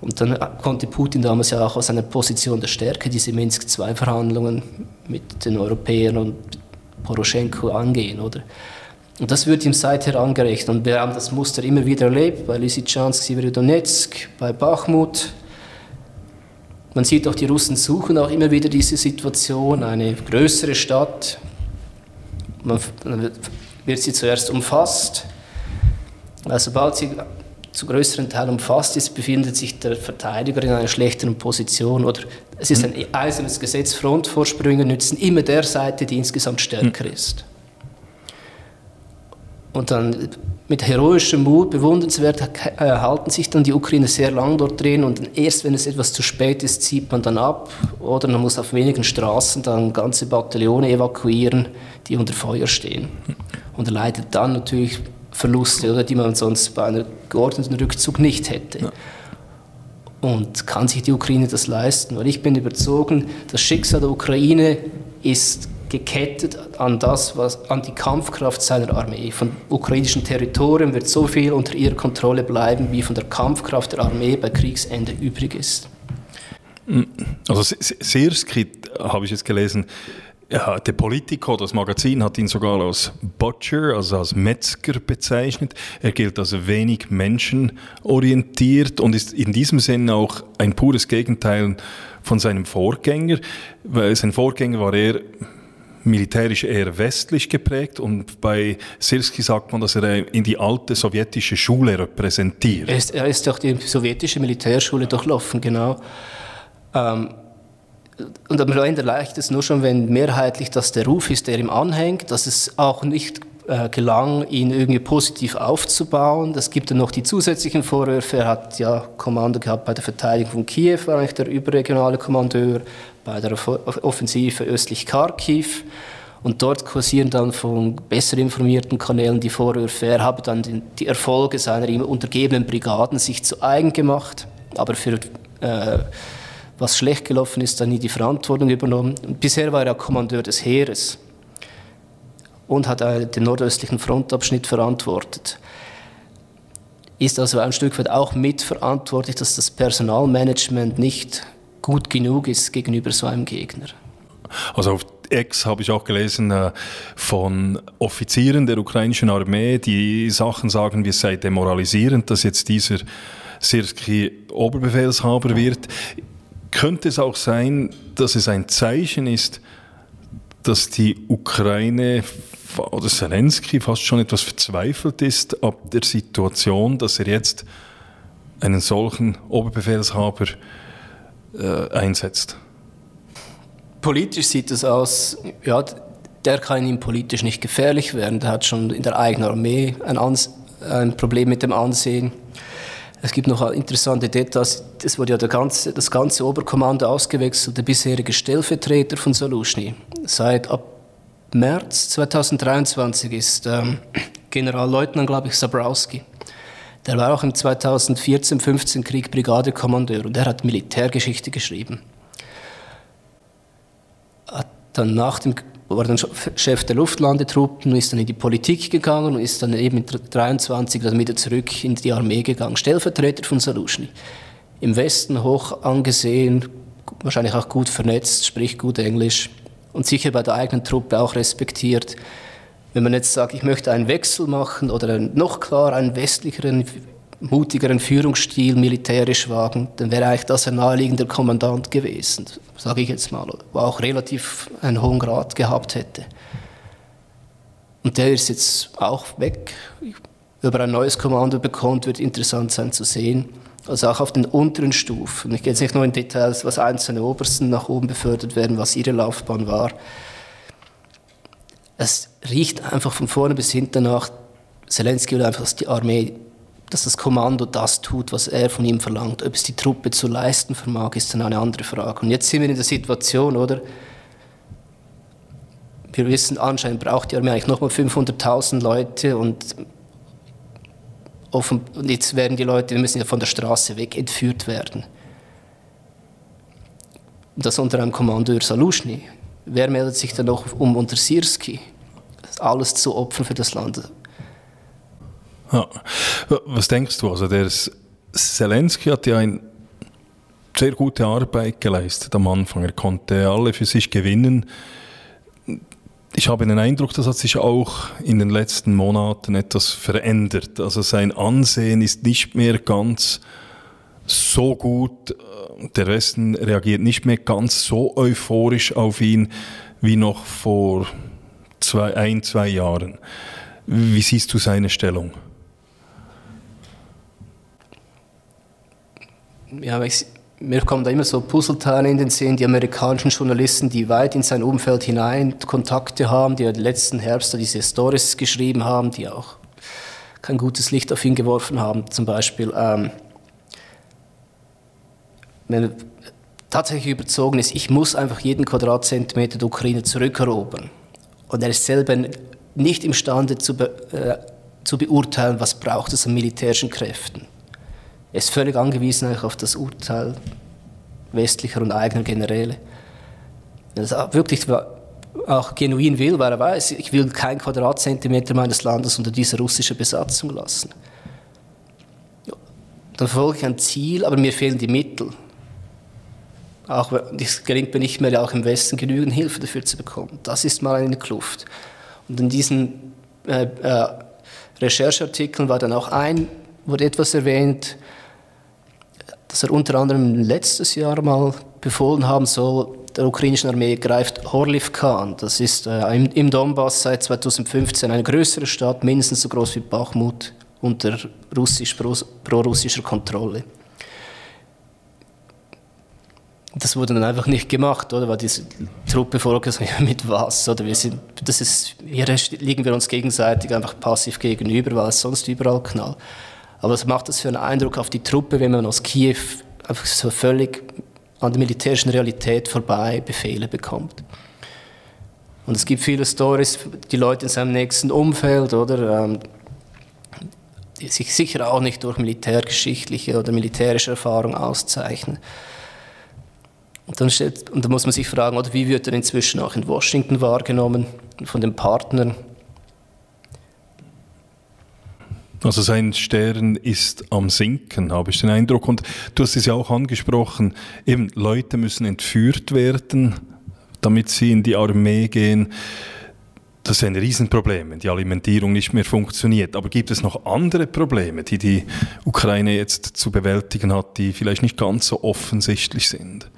Und dann konnte Putin damals ja auch aus einer Position der Stärke diese Minsk-II-Verhandlungen mit den Europäern und Poroschenko angehen, oder? Und das wird ihm seither angerechnet. Und wir haben das Muster immer wieder erlebt, bei Lysychansk, Severodonetsk, bei Bachmut. Man sieht auch, die Russen suchen auch immer wieder diese Situation, eine größere Stadt. Man, wird sie zuerst umfasst. Also sobald sie zu größeren Teil umfasst ist, befindet sich der Verteidiger in einer schlechteren Position. Oder es ist ein eisernes Gesetz, Frontvorsprünge nützen immer der Seite, die insgesamt stärker hm. ist. Und dann mit heroischem Mut, bewundernswert, äh, halten sich dann die Ukrainer sehr lang dort drin und erst wenn es etwas zu spät ist, zieht man dann ab oder man muss auf wenigen Straßen dann ganze Bataillone evakuieren, die unter Feuer stehen. Hm. Und erleidet dann natürlich Verluste, oder, die man sonst bei einem geordneten Rückzug nicht hätte. Ja. Und kann sich die Ukraine das leisten? Weil ich bin überzogen, das Schicksal der Ukraine ist gekettet an das, was an die Kampfkraft seiner Armee. Von ukrainischen Territorien wird so viel unter ihrer Kontrolle bleiben, wie von der Kampfkraft der Armee bei Kriegsende übrig ist. Also Sirski, habe ich jetzt gelesen, ja, der Politico, das Magazin, hat ihn sogar als Butcher, also als Metzger bezeichnet. Er gilt als wenig menschenorientiert und ist in diesem Sinne auch ein pures Gegenteil von seinem Vorgänger, weil sein Vorgänger war eher militärisch eher westlich geprägt und bei Sirski sagt man, dass er in die alte sowjetische Schule repräsentiert. Er ist, er ist auch die sowjetische Militärschule durchlaufen, genau. Ähm, und am Ende reicht es nur schon, wenn mehrheitlich das der Ruf ist, der ihm anhängt, dass es auch nicht äh, gelang, ihn irgendwie positiv aufzubauen. Es gibt dann noch die zusätzlichen Vorwürfe. Er hat ja Kommando gehabt bei der Verteidigung von Kiew, war eigentlich der überregionale Kommandeur, bei der Offensive östlich Kharkiv. Und dort kursieren dann von besser informierten Kanälen die Vorwürfe, er habe dann die Erfolge seiner ihm untergebenen Brigaden sich zu eigen gemacht, aber für äh, was schlecht gelaufen ist, dann nie die Verantwortung übernommen. Und bisher war er Kommandeur des Heeres und hat den nordöstlichen Frontabschnitt verantwortet. Ist also ein Stück weit auch mitverantwortlich, dass das Personalmanagement nicht gut genug ist gegenüber so einem Gegner. Also auf Ex habe ich auch gelesen äh, von Offizieren der ukrainischen Armee, die Sachen sagen, wie es sei demoralisierend, dass jetzt dieser Sirski Oberbefehlshaber wird. Könnte es auch sein, dass es ein Zeichen ist, dass die Ukraine oder Zelensky fast schon etwas verzweifelt ist ab der Situation, dass er jetzt einen solchen Oberbefehlshaber äh, einsetzt? Politisch sieht es aus, ja, der kann ihm politisch nicht gefährlich werden. Der hat schon in der eigenen Armee ein, ein Problem mit dem Ansehen. Es gibt noch interessante Details. Es wurde ja ganze, das ganze Oberkommando ausgewechselt, der bisherige Stellvertreter von Solushny. Seit ab März 2023 ist ähm, Generalleutnant, glaube ich, Sabrowski. Der war auch im 2014-15 Krieg Brigadekommandeur und er hat Militärgeschichte geschrieben. dann nach dem war dann Chef der Luftlandetruppen ist dann in die Politik gegangen und ist dann eben mit 23 dann wieder zurück in die Armee gegangen, Stellvertreter von Saluschny. Im Westen hoch angesehen, wahrscheinlich auch gut vernetzt, spricht gut Englisch und sicher bei der eigenen Truppe auch respektiert. Wenn man jetzt sagt, ich möchte einen Wechsel machen oder noch klar einen westlicheren, mutigeren Führungsstil militärisch wagen, dann wäre eigentlich das ein naheliegender Kommandant gewesen, sage ich jetzt mal, der auch relativ einen hohen Grad gehabt hätte. Und der ist jetzt auch weg. Über ein neues Kommando bekommt, wird interessant sein zu sehen. Also auch auf den unteren Stufen. Ich gehe jetzt nicht nur in Details, was einzelne Obersten nach oben befördert werden, was ihre Laufbahn war. Es riecht einfach von vorne bis hinten nach, Zelensky will einfach, dass die Armee, dass das Kommando das tut, was er von ihm verlangt. Ob es die Truppe zu leisten vermag, ist dann eine andere Frage. Und jetzt sind wir in der Situation, oder? Wir wissen, anscheinend braucht die Armee eigentlich nochmal 500.000 Leute und offen, und jetzt werden die Leute, die müssen ja von der Straße weg entführt werden. Das unter einem Kommandeur Saluschny. Wer meldet sich dann noch um unter Sirski? Alles zu opfern für das Land. Ja. Was denkst du? Also der Zelensky hat ja eine sehr gute Arbeit geleistet am Anfang. Er konnte alle für sich gewinnen ich habe den Eindruck, das hat sich auch in den letzten Monaten etwas verändert. Also sein Ansehen ist nicht mehr ganz so gut, der Westen reagiert nicht mehr ganz so euphorisch auf ihn wie noch vor zwei, ein, zwei Jahren. Wie siehst du seine Stellung? Ja, mir kommen da immer so Puzzleteile in den Sinn, die amerikanischen Journalisten, die weit in sein Umfeld hinein Kontakte haben, die ja letzten Herbst diese Stories geschrieben haben, die auch kein gutes Licht auf ihn geworfen haben. Zum Beispiel, ähm, wenn tatsächlich überzogen ist, ich muss einfach jeden Quadratzentimeter der Ukraine zurückerobern. Und er ist selber nicht imstande zu, be äh, zu beurteilen, was braucht es an militärischen Kräften er ist völlig angewiesen auf das Urteil westlicher und eigener Generäle. Das wirklich auch genuin will, weil er weiß, ich will kein Quadratzentimeter meines Landes unter dieser russischen Besatzung lassen. Dann verfolge ich ein Ziel, aber mir fehlen die Mittel. Auch es gelingt mir nicht mehr, auch im Westen genügend Hilfe dafür zu bekommen. Das ist mal eine Kluft. Und in diesen äh, äh, Rechercheartikeln war dann auch ein, wurde etwas erwähnt, dass er unter anderem letztes Jahr mal befohlen haben soll, der ukrainischen Armee greift Horlivka an. Das ist äh, im, im, Donbass seit 2015 eine größere Stadt, mindestens so groß wie Bachmut, unter russisch, pro-russischer Kontrolle. Das wurde dann einfach nicht gemacht, oder? Weil diese Truppe vorgesagt mit was, oder? Wir sind, das ist, hier liegen wir uns gegenseitig einfach passiv gegenüber, weil es sonst überall knallt. Aber was macht das für einen Eindruck auf die Truppe, wenn man aus Kiew einfach so völlig an der militärischen Realität vorbei Befehle bekommt? Und es gibt viele Stories, die Leute in seinem nächsten Umfeld, oder? Ähm, die sich sicher auch nicht durch militärgeschichtliche oder militärische Erfahrung auszeichnen. Und dann, steht, und dann muss man sich fragen, oder wie wird er inzwischen auch in Washington wahrgenommen von den Partnern? Also sein Stern ist am Sinken, habe ich den Eindruck. Und du hast es ja auch angesprochen, eben Leute müssen entführt werden, damit sie in die Armee gehen. Das ist ein Riesenproblem, wenn die Alimentierung nicht mehr funktioniert. Aber gibt es noch andere Probleme, die die Ukraine jetzt zu bewältigen hat, die vielleicht nicht ganz so offensichtlich sind?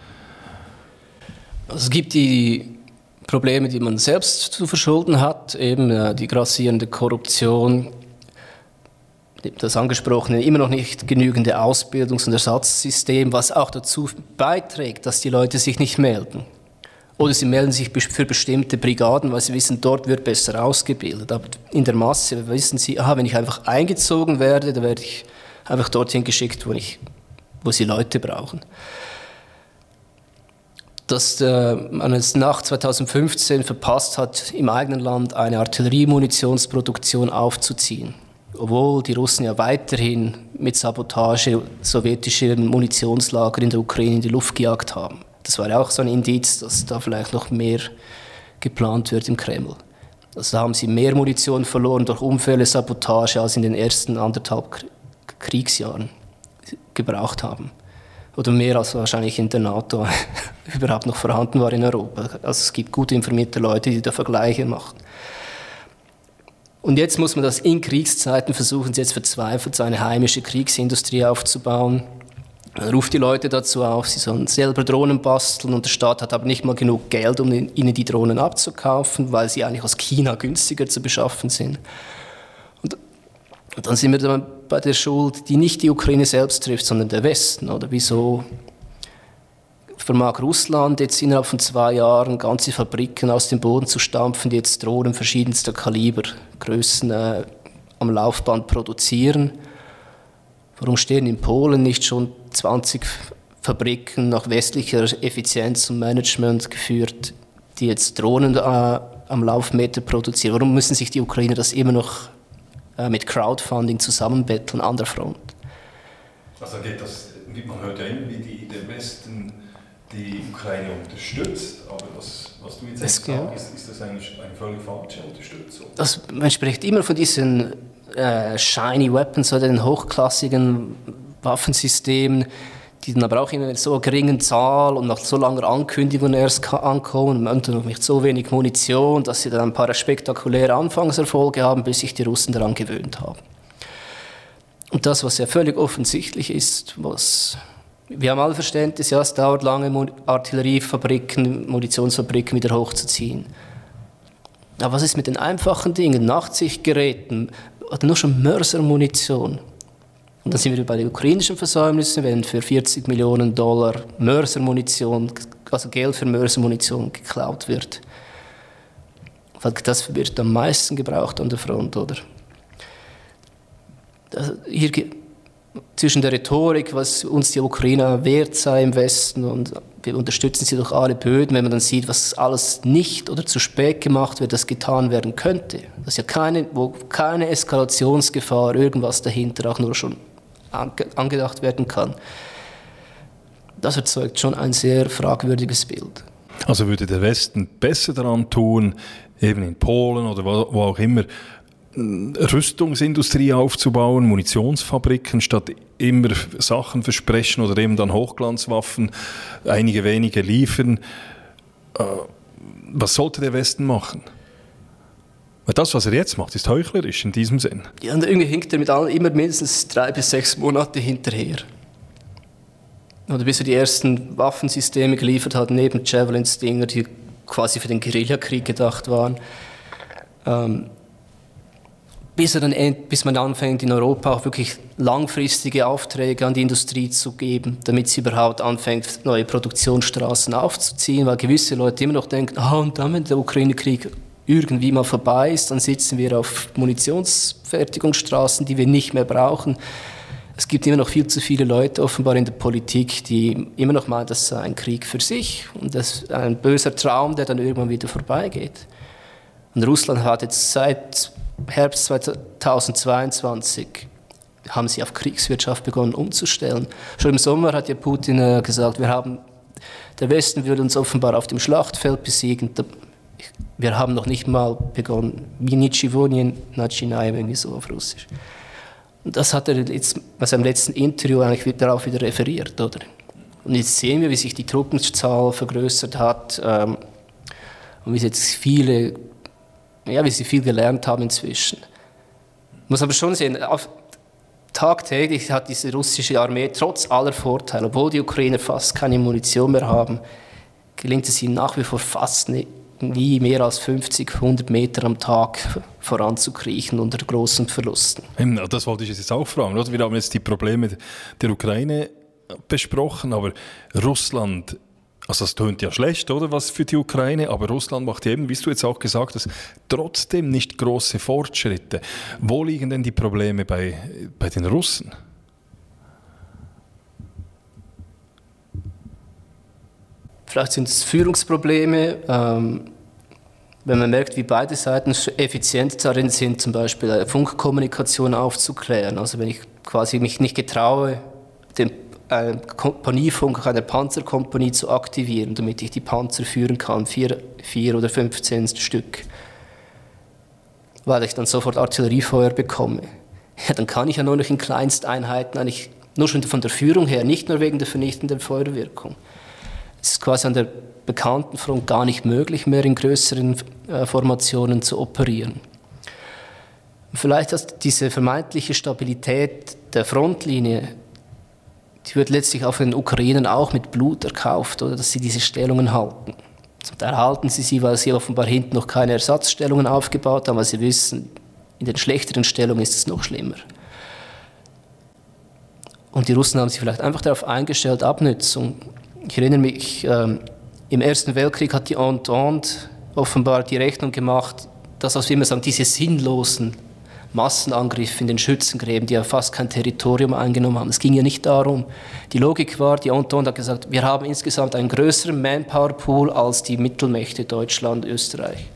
Also es gibt die Probleme, die man selbst zu verschulden hat, eben äh, die grassierende Korruption, das angesprochene, immer noch nicht genügende Ausbildungs- und Ersatzsystem, was auch dazu beiträgt, dass die Leute sich nicht melden. Oder sie melden sich für bestimmte Brigaden, weil sie wissen, dort wird besser ausgebildet. Aber in der Masse wissen sie, aha, wenn ich einfach eingezogen werde, dann werde ich einfach dorthin geschickt, wo, ich, wo sie Leute brauchen. Dass äh, man es nach 2015 verpasst hat, im eigenen Land eine Artilleriemunitionsproduktion aufzuziehen obwohl die Russen ja weiterhin mit Sabotage sowjetische Munitionslager in der Ukraine in die Luft gejagt haben. Das war ja auch so ein Indiz, dass da vielleicht noch mehr geplant wird im Kreml. Also da haben sie mehr Munition verloren durch Unfälle, Sabotage als in den ersten anderthalb Kriegsjahren gebraucht haben. Oder mehr als wahrscheinlich in der NATO (laughs) überhaupt noch vorhanden war in Europa. Also es gibt gut informierte Leute, die da Vergleiche machen. Und jetzt muss man das in Kriegszeiten versuchen, jetzt verzweifelt seine heimische Kriegsindustrie aufzubauen. Man ruft die Leute dazu auf, sie sollen selber Drohnen basteln und der Staat hat aber nicht mal genug Geld, um ihnen die Drohnen abzukaufen, weil sie eigentlich aus China günstiger zu beschaffen sind. Und, und dann sind wir dann bei der Schuld, die nicht die Ukraine selbst trifft, sondern der Westen. Oder wieso vermag Russland jetzt innerhalb von zwei Jahren ganze Fabriken aus dem Boden zu stampfen, die jetzt Drohnen verschiedenster Kaliber, Größen äh, am Laufband produzieren? Warum stehen in Polen nicht schon 20 Fabriken nach westlicher Effizienz und Management geführt, die jetzt Drohnen äh, am Laufmeter produzieren? Warum müssen sich die Ukrainer das immer noch äh, mit Crowdfunding zusammenbetteln an der Front? Also geht das, man hört ja immer, wie die, der Westen die Ukraine unterstützt, aber das, was du jetzt sagst, ist, ist das eigentlich eine völlig falsche Unterstützung? Das, man spricht immer von diesen äh, shiny Weapons oder den hochklassigen Waffensystemen, die dann aber auch in einer so geringen Zahl und nach so langer Ankündigung erst ankommen und noch nicht so wenig Munition, dass sie dann ein paar spektakuläre Anfangserfolge haben, bis sich die Russen daran gewöhnt haben. Und das, was ja völlig offensichtlich ist, was wir haben alle Verständnis, ja, es dauert lange, Artilleriefabriken, Munitionsfabriken wieder hochzuziehen. Aber was ist mit den einfachen Dingen, Nachtsichtgeräten, oder nur schon Mörsermunition. Und dann sind wir bei den ukrainischen Versäumnissen, wenn für 40 Millionen Dollar Mörsermunition, also Geld für Mörsermunition geklaut wird. Das wird am meisten gebraucht an der Front, oder? hier zwischen der Rhetorik, was uns die Ukrainer wert sei im Westen und wir unterstützen sie durch alle Böden, wenn man dann sieht, was alles nicht oder zu spät gemacht wird, das getan werden könnte. Das ist ja keine, wo keine Eskalationsgefahr, irgendwas dahinter auch nur schon angedacht werden kann. Das erzeugt schon ein sehr fragwürdiges Bild. Also würde der Westen besser daran tun, eben in Polen oder wo auch immer, Rüstungsindustrie aufzubauen, Munitionsfabriken, statt immer Sachen versprechen oder eben dann Hochglanzwaffen, einige wenige liefern. Äh, was sollte der Westen machen? Das, was er jetzt macht, ist heuchlerisch in diesem Sinn. Ja, und irgendwie hinkt er mit allen immer mindestens drei bis sechs Monate hinterher. Oder bis er die ersten Waffensysteme geliefert hat, neben Javelin-Stinger, die quasi für den Guerillakrieg gedacht waren. Ähm, bis, dann, bis man anfängt, in Europa auch wirklich langfristige Aufträge an die Industrie zu geben, damit sie überhaupt anfängt, neue Produktionsstraßen aufzuziehen, weil gewisse Leute immer noch denken, ah, und dann, wenn der Ukraine-Krieg irgendwie mal vorbei ist, dann sitzen wir auf Munitionsfertigungsstraßen, die wir nicht mehr brauchen. Es gibt immer noch viel zu viele Leute offenbar in der Politik, die immer noch meinen, das sei ein Krieg für sich und das ist ein böser Traum, der dann irgendwann wieder vorbeigeht. Und Russland hat jetzt seit Herbst 2022 haben sie auf Kriegswirtschaft begonnen umzustellen. Schon im Sommer hat ja Putin äh, gesagt, wir haben, der Westen würde uns offenbar auf dem Schlachtfeld besiegen. Wir haben noch nicht mal begonnen. Wie Nichivonien, Nachinai, irgendwie so auf Russisch. Und das hat er jetzt bei seinem letzten Interview eigentlich darauf wieder referiert, oder? Und jetzt sehen wir, wie sich die Truppenzahl vergrößert hat ähm, und wie jetzt viele ja, wie sie viel gelernt haben inzwischen. Ich muss aber schon sehen, auf, tagtäglich hat diese russische Armee trotz aller Vorteile, obwohl die Ukrainer fast keine Munition mehr haben, gelingt es ihnen nach wie vor fast nie mehr als 50, 100 Meter am Tag voranzukriechen unter großen Verlusten. Das wollte ich jetzt auch fragen. Wir haben jetzt die Probleme der Ukraine besprochen, aber Russland also das tönt ja schlecht, oder, was für die Ukraine, aber Russland macht eben, wie du jetzt auch gesagt hast, trotzdem nicht große Fortschritte. Wo liegen denn die Probleme bei, bei den Russen? Vielleicht sind es Führungsprobleme. Ähm, wenn man merkt, wie beide Seiten effizient darin sind, zum Beispiel Funkkommunikation aufzuklären. Also wenn ich quasi mich nicht getraue, den einen Kompaniefunk einer Panzerkompanie zu aktivieren, damit ich die Panzer führen kann, vier, vier oder 15 Stück, weil ich dann sofort Artilleriefeuer bekomme. Ja, dann kann ich ja nur noch in Kleinsteinheiten, eigentlich nur schon von der Führung her, nicht nur wegen der vernichtenden Feuerwirkung. Es ist quasi an der bekannten Front gar nicht möglich mehr in größeren äh, Formationen zu operieren. Vielleicht ist diese vermeintliche Stabilität der Frontlinie, die wird letztlich auch von den Ukrainern auch mit Blut erkauft, oder dass sie diese Stellungen halten. Zum Teil halten sie sie, weil sie offenbar hinten noch keine Ersatzstellungen aufgebaut haben, weil sie wissen, in den schlechteren Stellungen ist es noch schlimmer. Und die Russen haben sich vielleicht einfach darauf eingestellt, Abnützung. Ich erinnere mich, ähm, im Ersten Weltkrieg hat die Entente offenbar die Rechnung gemacht, dass, was wir immer sagen, diese sinnlosen Massenangriffe in den Schützengräben, die ja fast kein Territorium eingenommen haben. Es ging ja nicht darum. Die Logik war, die Entente hat gesagt, wir haben insgesamt einen größeren Manpower-Pool als die Mittelmächte Deutschland, Österreich.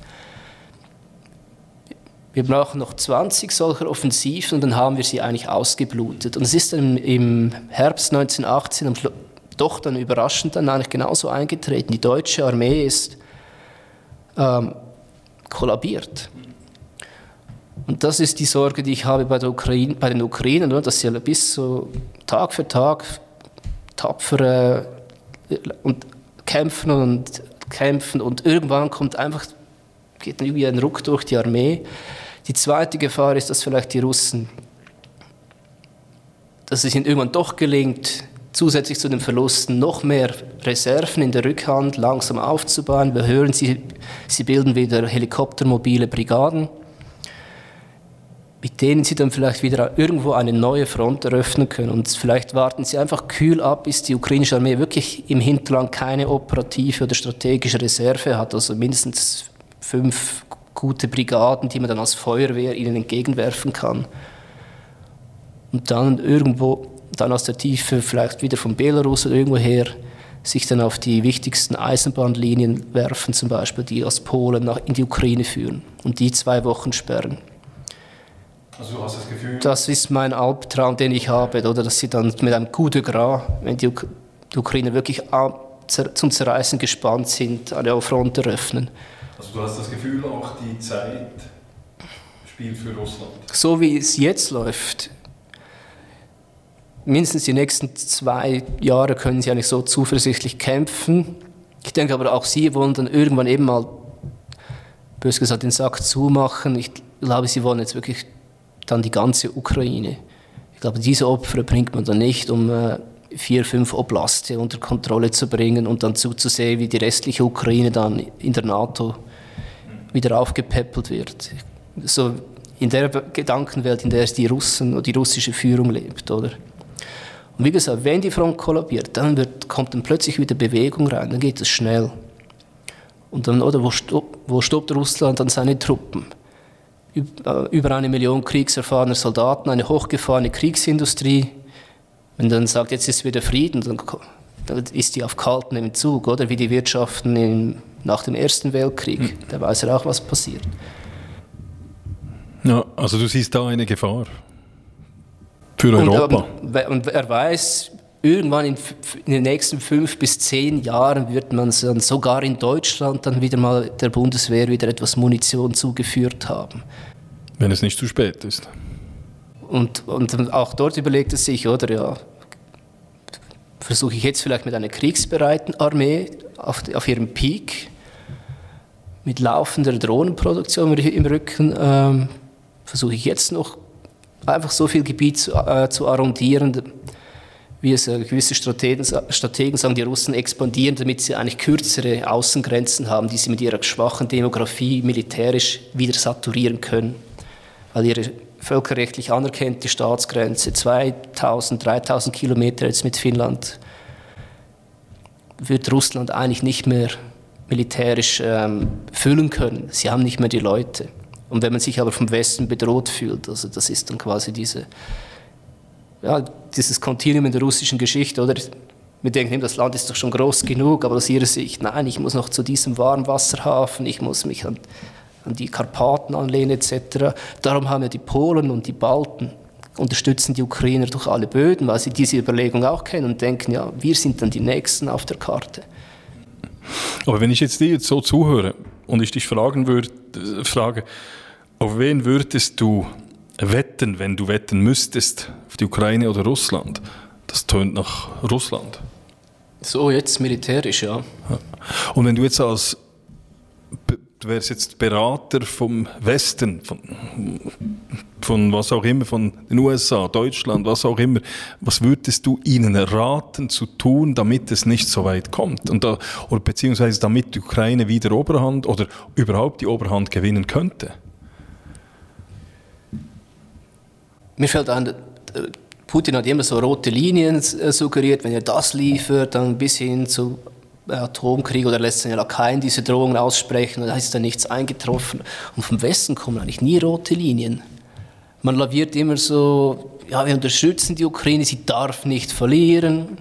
Wir brauchen noch 20 solcher Offensiven und dann haben wir sie eigentlich ausgeblutet. Und es ist dann im Herbst 1918 doch dann überraschend dann eigentlich genauso eingetreten. Die deutsche Armee ist ähm, kollabiert. Und das ist die Sorge, die ich habe bei, der Ukraine, bei den Ukrainern, dass sie bis so Tag für Tag tapfer äh, und kämpfen und kämpfen und irgendwann kommt einfach, geht irgendwie ein Ruck durch die Armee. Die zweite Gefahr ist, dass vielleicht die Russen, dass es ihnen irgendwann doch gelingt, zusätzlich zu den Verlusten noch mehr Reserven in der Rückhand langsam aufzubauen. Wir hören, sie, sie bilden wieder helikoptermobile Brigaden mit denen sie dann vielleicht wieder irgendwo eine neue Front eröffnen können. Und vielleicht warten sie einfach kühl ab, bis die ukrainische Armee wirklich im Hinterland keine operative oder strategische Reserve hat, also mindestens fünf gute Brigaden, die man dann als Feuerwehr ihnen entgegenwerfen kann. Und dann irgendwo, dann aus der Tiefe, vielleicht wieder von Belarus oder irgendwoher, sich dann auf die wichtigsten Eisenbahnlinien werfen, zum Beispiel die aus Polen nach, in die Ukraine führen und die zwei Wochen sperren. Also du hast das Gefühl... Das ist mein Albtraum, den ich habe, oder dass sie dann mit einem Coup de Gras, wenn die, Uk die Ukrainer wirklich zum Zerreißen gespannt sind, eine Front eröffnen. Also du hast das Gefühl, auch die Zeit spielt für Russland? So wie es jetzt läuft, mindestens die nächsten zwei Jahre können sie eigentlich so zuversichtlich kämpfen. Ich denke aber auch sie wollen dann irgendwann eben mal, bös gesagt, den Sack zumachen. Ich glaube, sie wollen jetzt wirklich dann die ganze Ukraine. Ich glaube, diese Opfer bringt man dann nicht, um äh, vier, fünf Oblaste unter Kontrolle zu bringen und dann zuzusehen, wie die restliche Ukraine dann in der NATO wieder aufgepäppelt wird. So in der Gedankenwelt, in der die Russen oder die russische Führung lebt, oder? Und wie gesagt, wenn die Front kollabiert, dann wird, kommt dann plötzlich wieder Bewegung rein, dann geht es schnell. Und dann, oder, wo, stopp, wo stoppt Russland dann seine Truppen? Äh, über eine Million kriegserfahrener Soldaten, eine hochgefahrene Kriegsindustrie. Wenn dann sagt, jetzt ist wieder Frieden, dann, dann ist die auf kaltem Entzug, oder wie die Wirtschaften in, nach dem Ersten Weltkrieg. Hm. Da weiß er auch, was passiert. Ja, also du siehst da eine Gefahr für Europa. Und, ähm, und er weiß, irgendwann in, in, den nächsten fünf bis zehn Jahren wird man dann sogar in Deutschland dann wieder mal der Bundeswehr wieder etwas Munition zugeführt haben. Wenn es nicht zu spät ist. Und, und auch dort überlegt es sich, oder ja, versuche ich jetzt vielleicht mit einer kriegsbereiten Armee auf, auf ihrem Peak, mit laufender Drohnenproduktion im Rücken, ähm, versuche ich jetzt noch einfach so viel Gebiet zu, äh, zu arrondieren, wie es äh, gewisse Strategen, Strategen sagen, die Russen expandieren, damit sie eigentlich kürzere Außengrenzen haben, die sie mit ihrer schwachen Demografie militärisch wieder saturieren können. Weil ihre völkerrechtlich anerkannte Staatsgrenze 2000, 3000 Kilometer jetzt mit Finnland wird Russland eigentlich nicht mehr militärisch ähm, füllen können. Sie haben nicht mehr die Leute. Und wenn man sich aber vom Westen bedroht fühlt, also das ist dann quasi diese ja, dieses Kontinuum in der russischen Geschichte, oder? Wir denken, das Land ist doch schon groß genug, aber aus ihrer Sicht, nein, ich muss noch zu diesem Warmwasserhafen, ich muss mich an, an die Karpaten anlehnen etc. Darum haben ja die Polen und die Balten unterstützen die Ukrainer durch alle Böden, weil sie diese Überlegung auch kennen und denken, ja, wir sind dann die Nächsten auf der Karte. Aber wenn ich jetzt dir jetzt so zuhöre und ich dich fragen würde, äh, frage, auf wen würdest du wetten, wenn du wetten müsstest, auf die Ukraine oder Russland? Das tönt nach Russland. So, jetzt militärisch, ja. Und wenn du jetzt als du wärst jetzt Berater vom Westen, von, von was auch immer, von den USA, Deutschland, was auch immer, was würdest du ihnen raten zu tun, damit es nicht so weit kommt? Und da, oder beziehungsweise damit die Ukraine wieder Oberhand oder überhaupt die Oberhand gewinnen könnte? Mir fällt ein, Putin hat immer so rote Linien äh, suggeriert, wenn er das liefert, dann bis hin zu Atomkrieg oder lässt den Lakaien diese Drohungen aussprechen und da ist dann nichts eingetroffen. Und vom Westen kommen eigentlich nie rote Linien. Man laviert immer so, ja, wir unterstützen die Ukraine, sie darf nicht verlieren.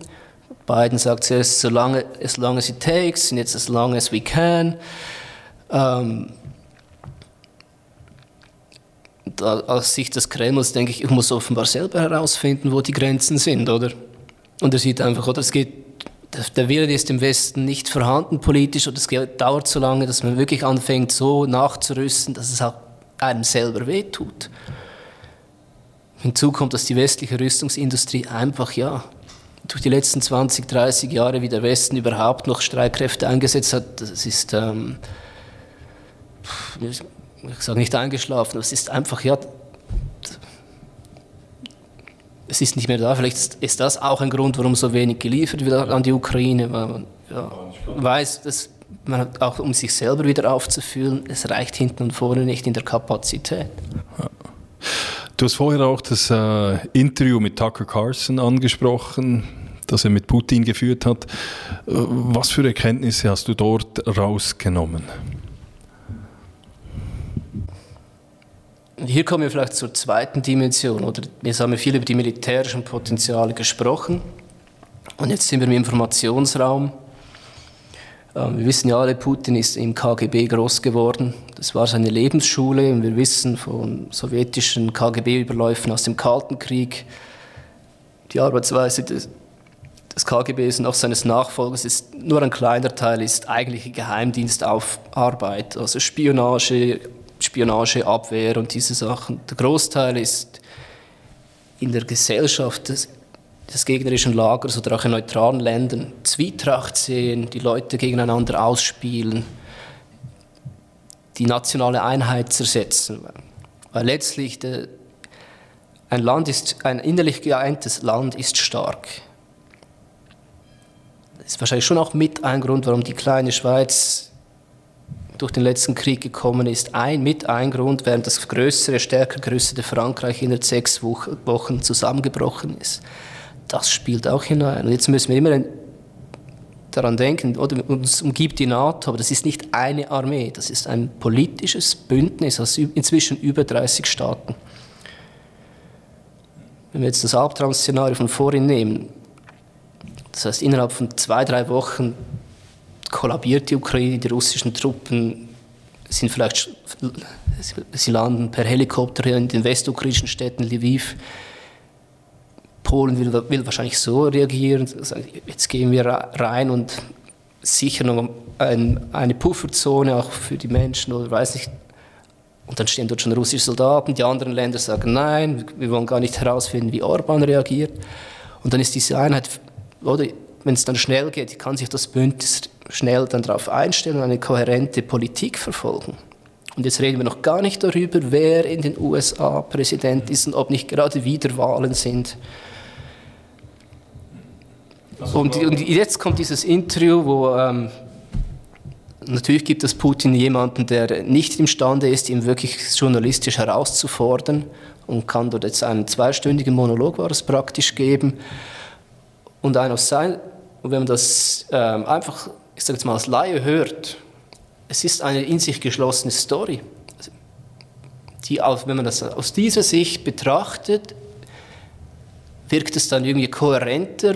Biden sagt zuerst, so lange, as long as it takes, und jetzt as long as we can. Ähm, da, aus Sicht des Kremls denke ich, ich muss offenbar selber herausfinden, wo die Grenzen sind, oder? Und er sieht einfach, oder es geht der Wille ist im Westen nicht vorhanden politisch und es dauert so lange, dass man wirklich anfängt, so nachzurüsten, dass es auch einem selber wehtut. Hinzu kommt, dass die westliche Rüstungsindustrie einfach, ja, durch die letzten 20, 30 Jahre, wie der Westen überhaupt noch Streitkräfte eingesetzt hat, das ist, ähm, ich sage nicht eingeschlafen, es ist einfach, ja, es ist nicht mehr da. Vielleicht ist das auch ein Grund, warum so wenig geliefert wird an die Ukraine, weil man ja, weiß, dass man auch um sich selber wieder aufzufühlen, es reicht hinten und vorne nicht in der Kapazität. Du hast vorher auch das äh, Interview mit Tucker Carlson angesprochen, das er mit Putin geführt hat. Äh, was für Erkenntnisse hast du dort rausgenommen? Hier kommen wir vielleicht zur zweiten Dimension. Oder jetzt haben wir viel über die militärischen Potenziale gesprochen. Und jetzt sind wir im Informationsraum. Ähm, wir wissen ja alle, Putin ist im KGB groß geworden. Das war seine Lebensschule. Und wir wissen von sowjetischen KGB-Überläufen aus dem Kalten Krieg, die Arbeitsweise des, des KGBs und auch seines Nachfolgers ist nur ein kleiner Teil, ist eigentliche Geheimdienstarbeit, also Spionage, Spionageabwehr und diese Sachen. Der Großteil ist in der Gesellschaft des, des gegnerischen Lagers oder auch in neutralen Ländern Zwietracht sehen, die Leute gegeneinander ausspielen, die nationale Einheit zersetzen. Weil letztlich der, ein Land ist, ein innerlich geeintes Land ist stark. Das ist wahrscheinlich schon auch mit ein Grund, warum die kleine Schweiz durch den letzten Krieg gekommen ist, ein, mit ein Grund, während das größere, stärker gerüstete Frankreich innerhalb sechs Wochen zusammengebrochen ist. Das spielt auch hinein. Und jetzt müssen wir immer daran denken, oder uns umgibt die NATO, aber das ist nicht eine Armee, das ist ein politisches Bündnis aus inzwischen über 30 Staaten. Wenn wir jetzt das Albtraum-Szenario von vorhin nehmen, das heißt innerhalb von zwei, drei Wochen kollabiert die Ukraine, die russischen Truppen sind vielleicht, sie landen per Helikopter in den westukrainischen Städten Lviv. Polen will, will wahrscheinlich so reagieren, jetzt gehen wir rein und sichern ein, eine Pufferzone auch für die Menschen oder weiß nicht. Und dann stehen dort schon russische Soldaten, die anderen Länder sagen nein, wir wollen gar nicht herausfinden, wie Orban reagiert. Und dann ist diese Einheit, oder wenn es dann schnell geht, kann sich das Bündnis schnell dann darauf einstellen und eine kohärente Politik verfolgen. Und jetzt reden wir noch gar nicht darüber, wer in den USA Präsident ist und ob nicht gerade wieder Wahlen sind. Und, und, jetzt kommt dieses Interview, wo ähm, natürlich gibt es Putin jemanden, der nicht imstande ist, ihn wirklich journalistisch herauszufordern und kann dort jetzt einen zweistündigen Monolog, war es praktisch, geben. Und, ein aus sein, und wenn man das ähm, einfach ich sage jetzt mal, als Laie hört, es ist eine in sich geschlossene Story. Die, wenn man das aus dieser Sicht betrachtet, wirkt es dann irgendwie kohärenter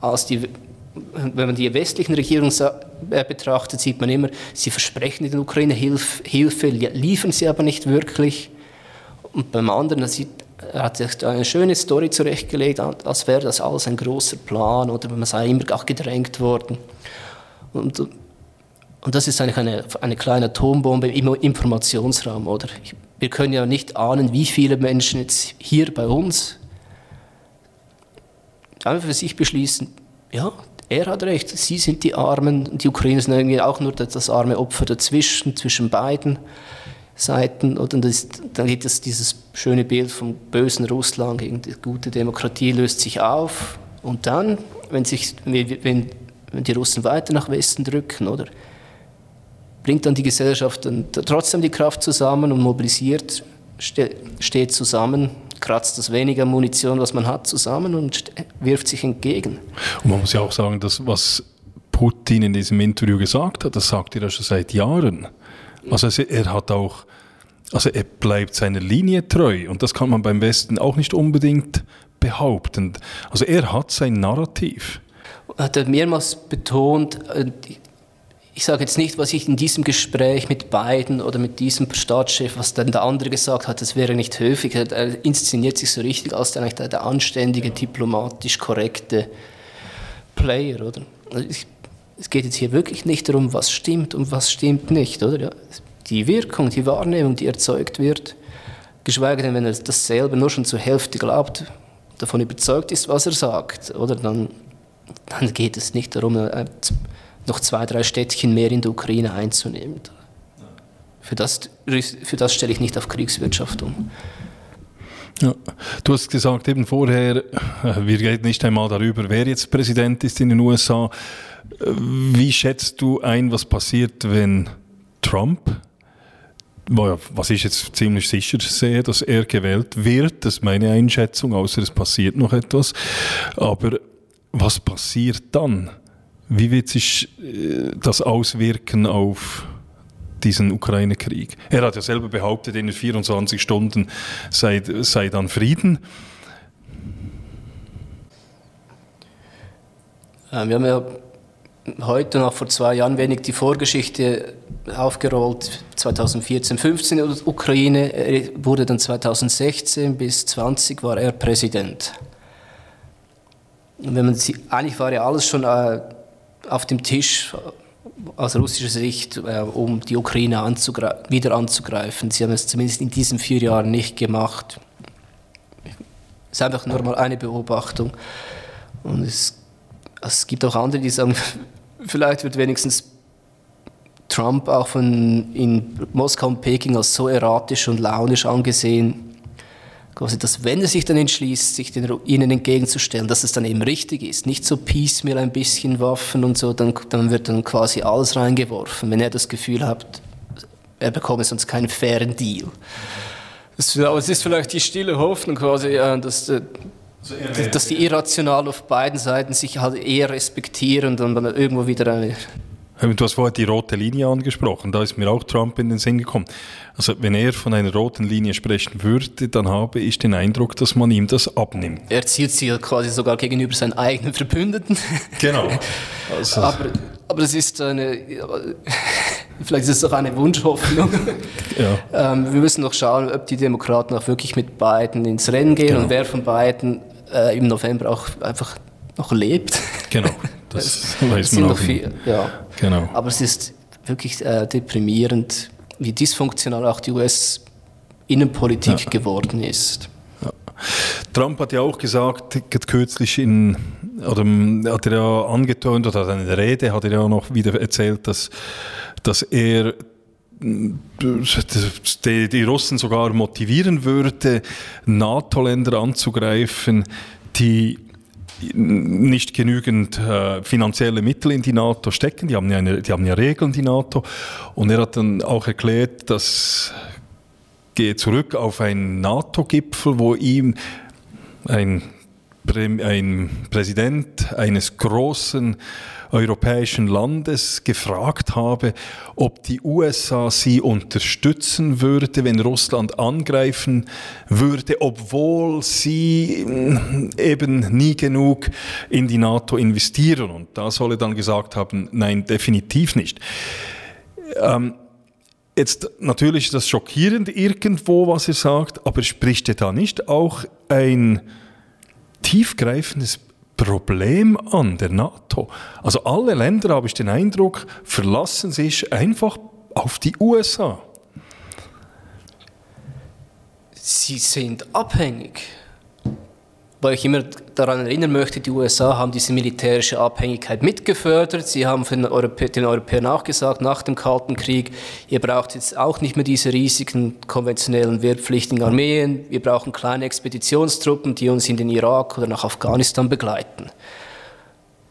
als die, wenn man die westlichen Regierungen äh, betrachtet, sieht man immer, sie versprechen in der Ukraine Hilfe, Hilfe liefern sie aber nicht wirklich. Und beim anderen sieht, hat sich eine schöne Story zurechtgelegt, als wäre das alles ein großer Plan oder man sei immer auch gedrängt worden. Und, und das ist eigentlich eine, eine kleine Atombombe im Informationsraum, oder? Wir können ja nicht ahnen, wie viele Menschen jetzt hier bei uns einfach für sich beschließen, ja, er hat recht, sie sind die Armen, die Ukrainer sind irgendwie auch nur das arme Opfer dazwischen, zwischen beiden Seiten. Und das, dann gibt es dieses schöne Bild vom bösen Russland gegen die gute Demokratie, löst sich auf. Und dann, wenn, sich, wenn, wenn die Russen weiter nach Westen drücken, oder, bringt dann die Gesellschaft dann trotzdem die Kraft zusammen und mobilisiert, steht zusammen kratzt das weniger Munition, was man hat, zusammen und wirft sich entgegen. Und man muss ja auch sagen, dass was Putin in diesem Interview gesagt hat, das sagt er ja schon seit Jahren. Also er hat auch, also er bleibt seiner Linie treu und das kann man beim Westen auch nicht unbedingt behaupten. Also er hat sein Narrativ. Er hat mehrmals betont, äh, ich sage jetzt nicht, was ich in diesem Gespräch mit beiden oder mit diesem Staatschef, was dann der andere gesagt hat, das wäre nicht höflich. Er inszeniert sich so richtig als der, der anständige, diplomatisch korrekte Player, oder? Also es geht jetzt hier wirklich nicht darum, was stimmt und was stimmt nicht, oder? Die Wirkung, die Wahrnehmung, die erzeugt wird, geschweige denn, wenn er das selber nur schon zur Hälfte glaubt, davon überzeugt ist, was er sagt, oder? Dann, dann geht es nicht darum, noch zwei, drei Städtchen mehr in der Ukraine einzunehmen. Für das, für das stelle ich nicht auf Kriegswirtschaft um. Ja. Du hast gesagt eben vorher, äh, wir reden nicht einmal darüber, wer jetzt Präsident ist in den USA. Wie schätzt du ein, was passiert, wenn Trump, was ich jetzt ziemlich sicher sehe, dass er gewählt wird, das ist meine Einschätzung, außer es passiert noch etwas. Aber was passiert dann? Wie wird sich äh, das auswirken auf diesen Ukraine-Krieg? Er hat ja selber behauptet, in 24 Stunden sei, sei dann Frieden. Äh, wir haben ja heute noch vor zwei Jahren wenig die Vorgeschichte aufgerollt. 2014, 15 in der Ukraine, er wurde dann 2016 bis 20 war er Präsident. Wenn man sie, eigentlich war ja alles schon äh, auf dem Tisch aus russischer Sicht, äh, um die Ukraine anzugre wieder anzugreifen. Sie haben es zumindest in diesen vier Jahren nicht gemacht. Es ist einfach nur mal eine Beobachtung. Und es, es gibt auch andere, die sagen, (laughs) vielleicht wird wenigstens Trump auch von in Moskau und Peking als so erratisch und launisch angesehen, quasi, dass wenn er sich dann entschließt, sich den, ihnen entgegenzustellen, dass es dann eben richtig ist. Nicht so piecemeal ein bisschen Waffen und so, dann, dann wird dann quasi alles reingeworfen, wenn er das Gefühl hat, er bekomme sonst keinen fairen Deal. Das, aber es ist vielleicht die stille Hoffnung quasi, dass, äh, dass die irrational auf beiden Seiten sich halt eher respektieren und dann irgendwo wieder eine Du hast vorher die rote Linie angesprochen, da ist mir auch Trump in den Sinn gekommen. Also wenn er von einer roten Linie sprechen würde, dann habe ich den Eindruck, dass man ihm das abnimmt. Er zielt sie quasi sogar gegenüber seinen eigenen Verbündeten. Genau. Also aber, aber es ist eine, (laughs) vielleicht ist es auch eine Wunschhoffnung. Ja. Ähm, wir müssen noch schauen, ob die Demokraten auch wirklich mit beiden ins Rennen gehen genau. und wer von beiden äh, im November auch einfach noch lebt. Genau. (laughs) Das weiß man auch. Viel, ja. Genau. Aber es ist wirklich äh, deprimierend, wie dysfunktional auch die US-Innenpolitik ja. geworden ist. Trump hat ja auch gesagt, kürzlich in, oder hat er ja angetönt, oder in der Rede hat er ja noch wieder erzählt, dass, dass er die, die Russen sogar motivieren würde, NATO-Länder anzugreifen, die nicht genügend äh, finanzielle Mittel in die NATO stecken. Die haben, ja eine, die haben ja Regeln, die NATO. Und er hat dann auch erklärt, dass gehe zurück auf einen NATO-Gipfel, wo ihm ein, ein Präsident eines großen europäischen Landes gefragt habe, ob die USA sie unterstützen würde, wenn Russland angreifen würde, obwohl sie mm, eben nie genug in die NATO investieren. Und da solle dann gesagt haben, nein, definitiv nicht. Ähm, Jetzt natürlich ist das schockierend irgendwo, was er sagt, aber spricht er da nicht auch ein tiefgreifendes Problem an der NATO? Also alle Länder, habe ich den Eindruck, verlassen sich einfach auf die USA. Sie sind abhängig weil ich immer daran erinnern möchte, die USA haben diese militärische Abhängigkeit mitgefördert. Sie haben den, Europä den Europäern auch gesagt, nach dem Kalten Krieg, ihr braucht jetzt auch nicht mehr diese riesigen konventionellen wehrpflichtigen Armeen. Wir brauchen kleine Expeditionstruppen, die uns in den Irak oder nach Afghanistan begleiten.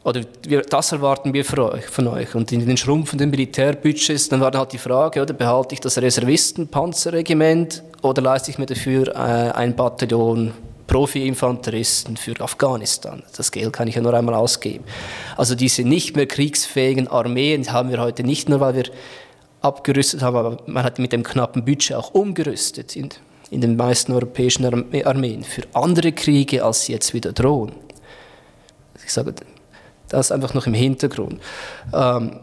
Oder wir, das erwarten wir euch, von euch. Und in den schrumpfenden Militärbudgets, dann war halt die Frage, oder behalte ich das Reservisten-Panzerregiment oder leiste ich mir dafür äh, ein Bataillon Profi-Infanteristen für Afghanistan. Das Geld kann ich ja nur einmal ausgeben. Also diese nicht mehr kriegsfähigen Armeen haben wir heute nicht nur, weil wir abgerüstet haben, aber man hat mit dem knappen Budget auch umgerüstet in, in den meisten europäischen Armeen für andere Kriege, als sie jetzt wieder drohen. Ich sage, das einfach noch im Hintergrund. Ähm,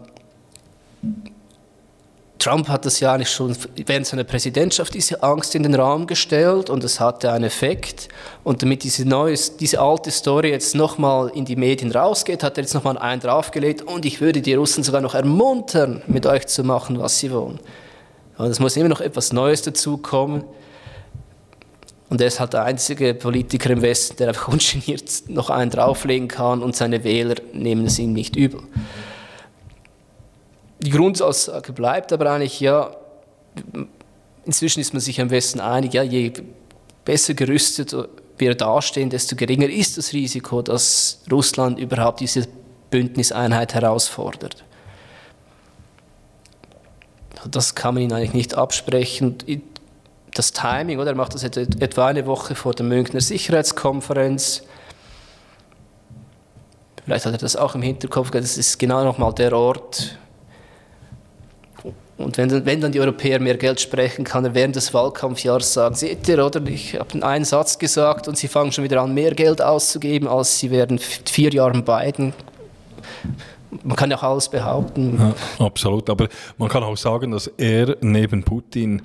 Trump hat das ja eigentlich schon während seiner Präsidentschaft diese Angst in den Raum gestellt und es hatte einen Effekt. Und damit diese, neue, diese alte Story jetzt nochmal in die Medien rausgeht, hat er jetzt nochmal einen draufgelegt und ich würde die Russen sogar noch ermuntern, mit euch zu machen, was sie wollen. Und es muss immer noch etwas Neues dazukommen. Und er ist halt der einzige Politiker im Westen, der einfach ungeniert noch einen drauflegen kann und seine Wähler nehmen es ihm nicht übel die Grundaussage bleibt aber eigentlich, ja, inzwischen ist man sich am besten einig, ja, je besser gerüstet wir dastehen, desto geringer ist das Risiko, dass Russland überhaupt diese Bündniseinheit herausfordert. Das kann man ihnen eigentlich nicht absprechen. Das Timing, oder? Er macht das etwa eine Woche vor der Münchner Sicherheitskonferenz. Vielleicht hat er das auch im Hinterkopf, das ist genau nochmal der Ort, und wenn, wenn dann die Europäer mehr Geld sprechen, kann er während des Wahlkampfjahres sagen, seht ihr, oder, ich habe einen Satz gesagt und sie fangen schon wieder an, mehr Geld auszugeben, als sie während vier Jahren Biden. Man kann ja auch alles behaupten. Ja, absolut, aber man kann auch sagen, dass er neben Putin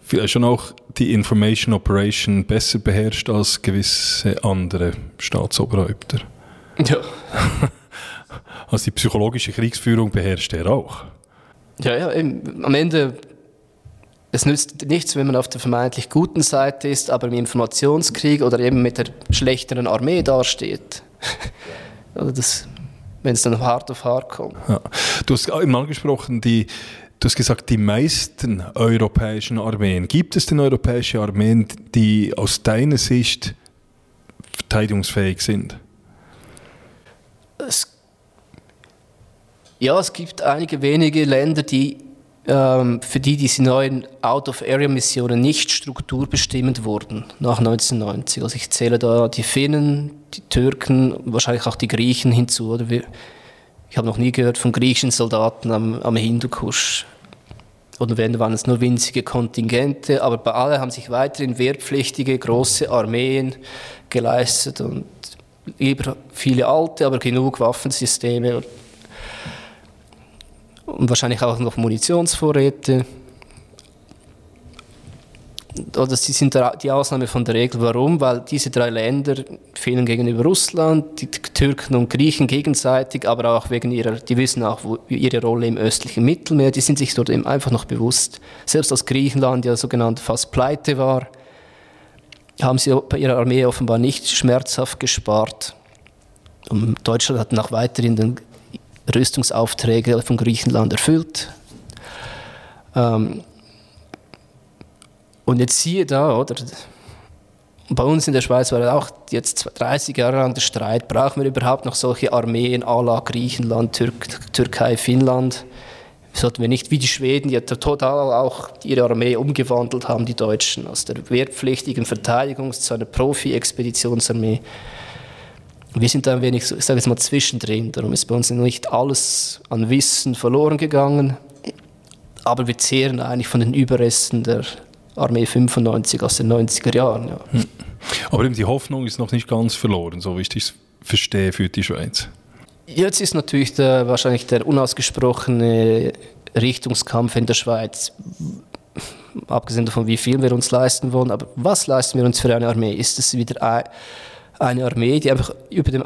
vielleicht schon auch die Information Operation besser beherrscht als gewisse andere Staatsoberhäupter. Ja. (laughs) Also die psychologische Kriegsführung beherrscht er auch. Ja, ja, eben, am Ende, es nützt nichts, wenn man auf der vermeintlich guten Seite ist, aber im Informationskrieg oder eben mit der schlechteren Armee dasteht. (laughs) oder das, wenn es dann hart auf hart kommt. Ja. Du hast eben angesprochen, die, du hast gesagt, die meisten europäischen Armeen. Gibt es denn europäische Armeen, die aus deiner Sicht verteidigungsfähig sind? Es ja, es gibt einige wenige Länder, die, ähm, für die diese neuen Out-of-Area-Missionen nicht strukturbestimmend wurden nach 1990. Also ich zähle da die Finnen, die Türken, wahrscheinlich auch die Griechen hinzu. Oder wir, ich habe noch nie gehört von griechischen Soldaten am, am Hindukusch. Oder wenn, waren es nur winzige Kontingente, aber bei allen haben sich weiterhin wehrpflichtige große Armeen geleistet und lieber viele alte, aber genug Waffensysteme und wahrscheinlich auch noch Munitionsvorräte. Oder sie sind die Ausnahme von der Regel. Warum? Weil diese drei Länder fehlen gegenüber Russland, die Türken und Griechen gegenseitig, aber auch wegen ihrer, die wissen auch wo, ihre Rolle im östlichen Mittelmeer, die sind sich dort eben einfach noch bewusst. Selbst als Griechenland ja sogenannt fast pleite war, haben sie bei ihrer Armee offenbar nicht schmerzhaft gespart. Und Deutschland hat nach weiterhin den Rüstungsaufträge von Griechenland erfüllt. Ähm, und jetzt siehe da, oder? Bei uns in der Schweiz war auch jetzt 30 Jahre lang der Streit, brauchen wir überhaupt noch solche Armeen à la Griechenland, Türk, Türkei, Finnland? Sollten wir nicht wie die Schweden, die total auch ihre Armee umgewandelt haben, die Deutschen, aus der wehrpflichtigen Verteidigungs- zu einer Profi-Expeditionsarmee? Wir sind da ein wenig, ich sage jetzt mal, zwischendrin. Darum ist bei uns nicht alles an Wissen verloren gegangen. Aber wir zehren eigentlich von den Überresten der Armee 95 aus den 90er Jahren. Ja. Hm. Aber eben die Hoffnung ist noch nicht ganz verloren, so wie ich das verstehe für die Schweiz. Jetzt ist natürlich der, wahrscheinlich der unausgesprochene Richtungskampf in der Schweiz, abgesehen davon, wie viel wir uns leisten wollen, aber was leisten wir uns für eine Armee? Ist es wieder eine Armee, die einfach über dem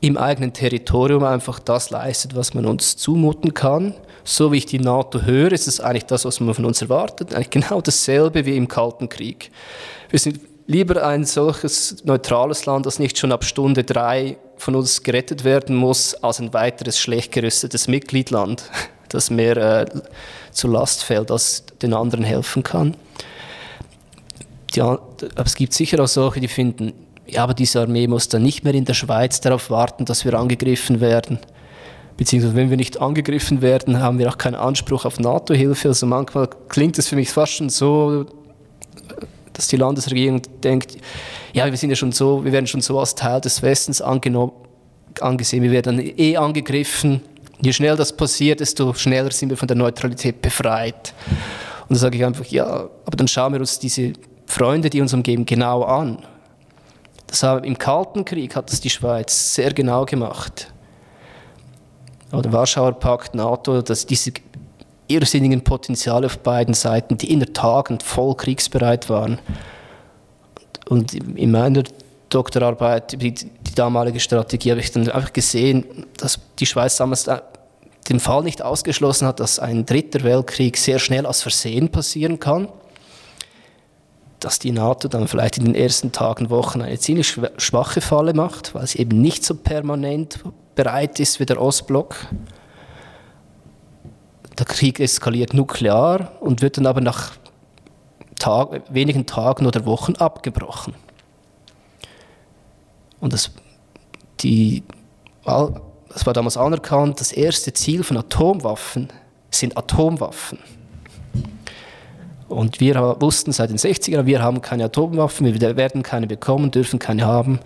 im eigenen Territorium einfach das leistet, was man uns zumuten kann? So wie ich die NATO höre, ist es eigentlich das, was man von uns erwartet, eigentlich genau dasselbe wie im Kalten Krieg. Wir sind lieber ein solches neutrales Land, das nicht schon ab Stunde drei von uns gerettet werden muss, als ein weiteres schlecht gerüstetes Mitgliedland, (laughs) das mehr äh, zur Last fällt, als den anderen helfen kann. Die, aber es gibt sicher auch solche, die finden, ja, aber diese Armee muss dann nicht mehr in der Schweiz darauf warten, dass wir angegriffen werden. Beziehungsweise wenn wir nicht angegriffen werden, haben wir auch keinen Anspruch auf NATO-Hilfe. Also manchmal klingt es für mich fast schon so, dass die Landesregierung denkt, ja, wir sind ja schon so, wir werden schon so als Teil des Westens angesehen, wir werden eh angegriffen. Je schneller das passiert, desto schneller sind wir von der Neutralität befreit. Und da sage ich einfach, ja, aber dann schauen wir uns diese Freunde, die uns umgeben, genau an. Das haben, Im Kalten Krieg hat das die Schweiz sehr genau gemacht. Oder Warschauer Pakt, NATO, dass diese irrsinnigen Potenziale auf beiden Seiten, die in der Tagen voll kriegsbereit waren. Und in meiner Doktorarbeit über die, die damalige Strategie habe ich dann einfach gesehen, dass die Schweiz damals den Fall nicht ausgeschlossen hat, dass ein dritter Weltkrieg sehr schnell aus Versehen passieren kann. Dass die NATO dann vielleicht in den ersten Tagen, Wochen eine ziemlich schwache Falle macht, weil sie eben nicht so permanent bereit ist wie der Ostblock. Der Krieg eskaliert nuklear und wird dann aber nach Tag, wenigen Tagen oder Wochen abgebrochen. Und das, die, das war damals anerkannt, das erste Ziel von Atomwaffen sind Atomwaffen. Und wir wussten seit den 60ern, wir haben keine Atomwaffen, wir werden keine bekommen, dürfen keine haben.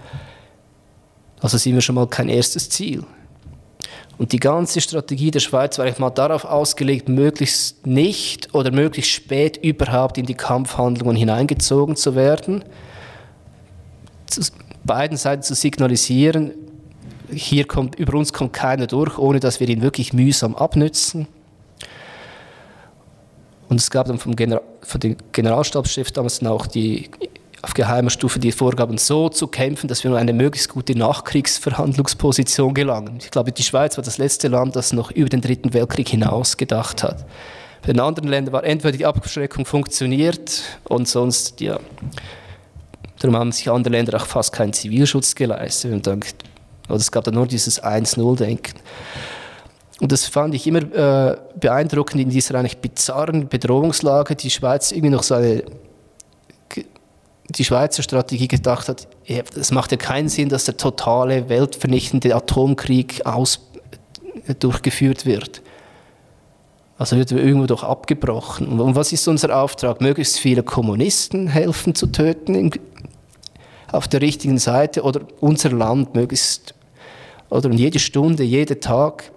Also sind wir schon mal kein erstes Ziel. Und die ganze Strategie der Schweiz war eigentlich mal darauf ausgelegt, möglichst nicht oder möglichst spät überhaupt in die Kampfhandlungen hineingezogen zu werden. Zu beiden Seiten zu signalisieren, hier kommt, über uns kommt keiner durch, ohne dass wir ihn wirklich mühsam abnützen. Und es gab dann vom, General, von dem Generalstabschef damals dann auch die auf geheimer Stufe die Vorgaben so zu kämpfen, dass wir nur eine möglichst gute Nachkriegsverhandlungsposition gelangen. Ich glaube, die Schweiz war das letzte Land, das noch über den Dritten Weltkrieg hinaus gedacht hat. Bei den anderen Ländern war entweder die Abschreckung funktioniert und sonst, ja, darum haben sich andere Länder auch fast keinen Zivilschutz geleistet. Und dann, oder es gab dann nur dieses 1-0-Denken. Und das fand ich immer äh, beeindruckend in dieser eigentlich bizarren Bedrohungslage, die Schweiz irgendwie noch so eine die Schweizer Strategie gedacht hat, es macht ja keinen Sinn, dass der totale weltvernichtende Atomkrieg aus, durchgeführt wird. Also wird irgendwo doch abgebrochen. Und was ist unser Auftrag? Möglichst viele Kommunisten helfen zu töten in, auf der richtigen Seite oder unser Land möglichst, oder jede Stunde, jeder Tag,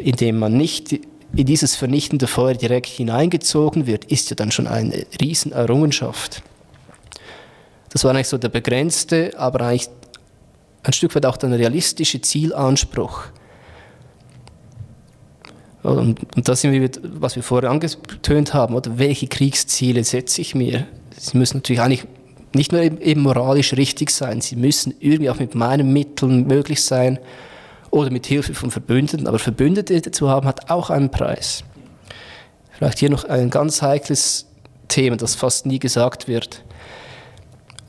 in dem man nicht in dieses vernichtende Feuer direkt hineingezogen wird, ist ja dann schon eine Riesenerrungenschaft. Das war eigentlich so der begrenzte, aber eigentlich ein Stück weit auch der realistische Zielanspruch. Und, und das sind wir, was wir vorher angetönt haben, oder welche Kriegsziele setze ich mir? Sie müssen natürlich eigentlich nicht nur eben moralisch richtig sein, sie müssen irgendwie auch mit meinen Mitteln möglich sein oder mit Hilfe von Verbündeten. Aber Verbündete zu haben, hat auch einen Preis. Vielleicht hier noch ein ganz heikles Thema, das fast nie gesagt wird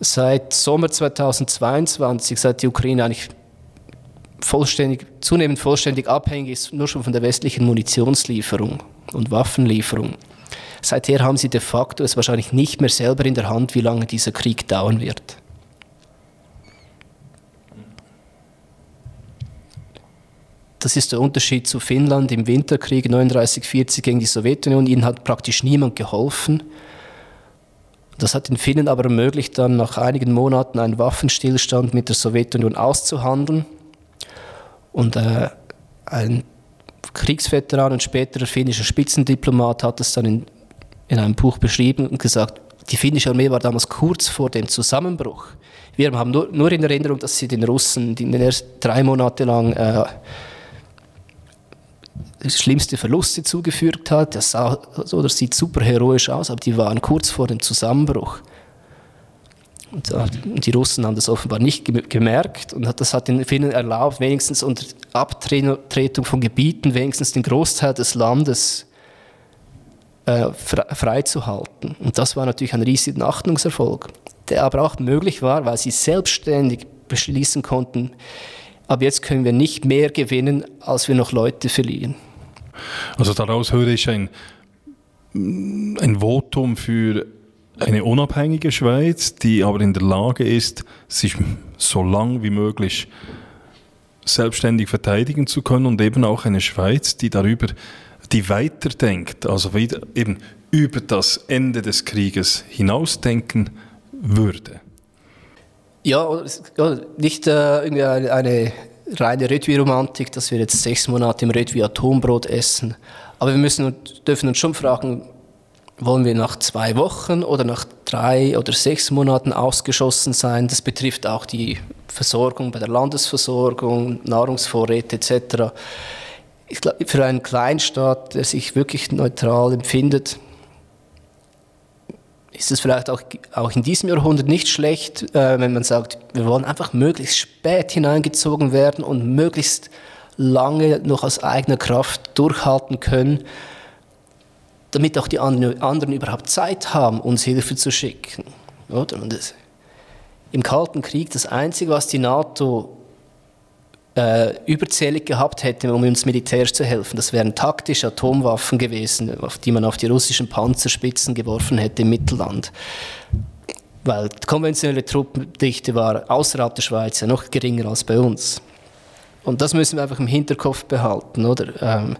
seit Sommer 2022, seit die Ukraine eigentlich vollständig, zunehmend vollständig abhängig ist, nur schon von der westlichen Munitionslieferung und Waffenlieferung. Seither haben sie de facto es wahrscheinlich nicht mehr selber in der Hand, wie lange dieser Krieg dauern wird. Das ist der Unterschied zu Finnland im Winterkrieg 39-40 gegen die Sowjetunion. Ihnen hat praktisch niemand geholfen. Das hat den Finnen aber ermöglicht, dann nach einigen Monaten einen Waffenstillstand mit der Sowjetunion auszuhandeln. Und äh, ein Kriegsveteran und späterer finnischer Spitzendiplomat hat es dann in, in einem Buch beschrieben und gesagt, die finnische Armee war damals kurz vor dem Zusammenbruch. Wir haben nur, nur in Erinnerung, dass sie den Russen die drei Monate lang äh, schlimmste Verluste zugefügt hat. Das, sah, so, sieht super heroisch aus, aber die waren kurz vor dem Zusammenbruch. Und die Russen haben das offenbar nicht gemerkt und das hat den Finnen erlaubt, wenigstens unter Abtretung von Gebieten, wenigstens den Großteil des Landes äh, freizuhalten. Und das war natürlich ein riesiger Achtungserfolg, der aber auch möglich war, weil sie selbstständig beschließen konnten, ab jetzt können wir nicht mehr gewinnen, als wir noch Leute verlieren. Also daraus höre ich ein, ein Votum für eine unabhängige Schweiz, die aber in der Lage ist, sich so lang wie möglich selbstständig verteidigen zu können und eben auch eine Schweiz, die darüber, die weiterdenkt, also wieder eben über das Ende des Krieges hinausdenken würde. Ja, nicht äh, irgendwie eine, eine reine Redwi-Romantik, dass wir jetzt sechs Monate im Redwi Atombrot essen. Aber wir müssen, dürfen uns schon fragen, wollen wir nach zwei Wochen oder nach drei oder sechs Monaten ausgeschossen sein? Das betrifft auch die Versorgung bei der Landesversorgung, Nahrungsvorräte etc. Ich glaube, für einen Kleinstaat, der sich wirklich neutral empfindet, ist es vielleicht auch, auch in diesem Jahrhundert nicht schlecht, äh, wenn man sagt, wir wollen einfach möglichst spät hineingezogen werden und möglichst lange noch aus eigener Kraft durchhalten können damit auch die anderen überhaupt Zeit haben, uns Hilfe zu schicken. Oder? Und das, Im Kalten Krieg, das Einzige, was die NATO äh, überzählig gehabt hätte, um uns militärisch zu helfen, das wären taktische Atomwaffen gewesen, die man auf die russischen Panzerspitzen geworfen hätte im Mittelland. Weil die konventionelle Truppendichte war außerhalb der Schweiz ja noch geringer als bei uns. Und das müssen wir einfach im Hinterkopf behalten, oder? Ähm,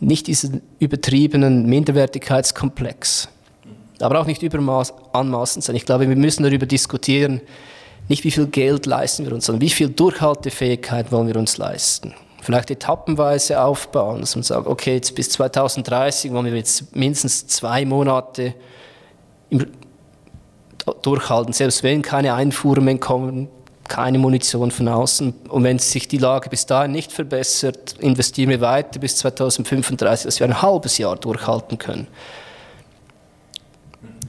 nicht diesen übertriebenen Minderwertigkeitskomplex, aber auch nicht übermaß, anmaßend sein. Ich glaube, wir müssen darüber diskutieren, nicht wie viel Geld leisten wir uns, sondern wie viel Durchhaltefähigkeit wollen wir uns leisten. Vielleicht etappenweise aufbauen, dass man sagt, okay, jetzt bis 2030 wollen wir jetzt mindestens zwei Monate durchhalten, selbst wenn keine Einfuhren mehr kommen, keine Munition von außen. Und wenn sich die Lage bis dahin nicht verbessert, investieren wir weiter bis 2035, dass wir ein halbes Jahr durchhalten können.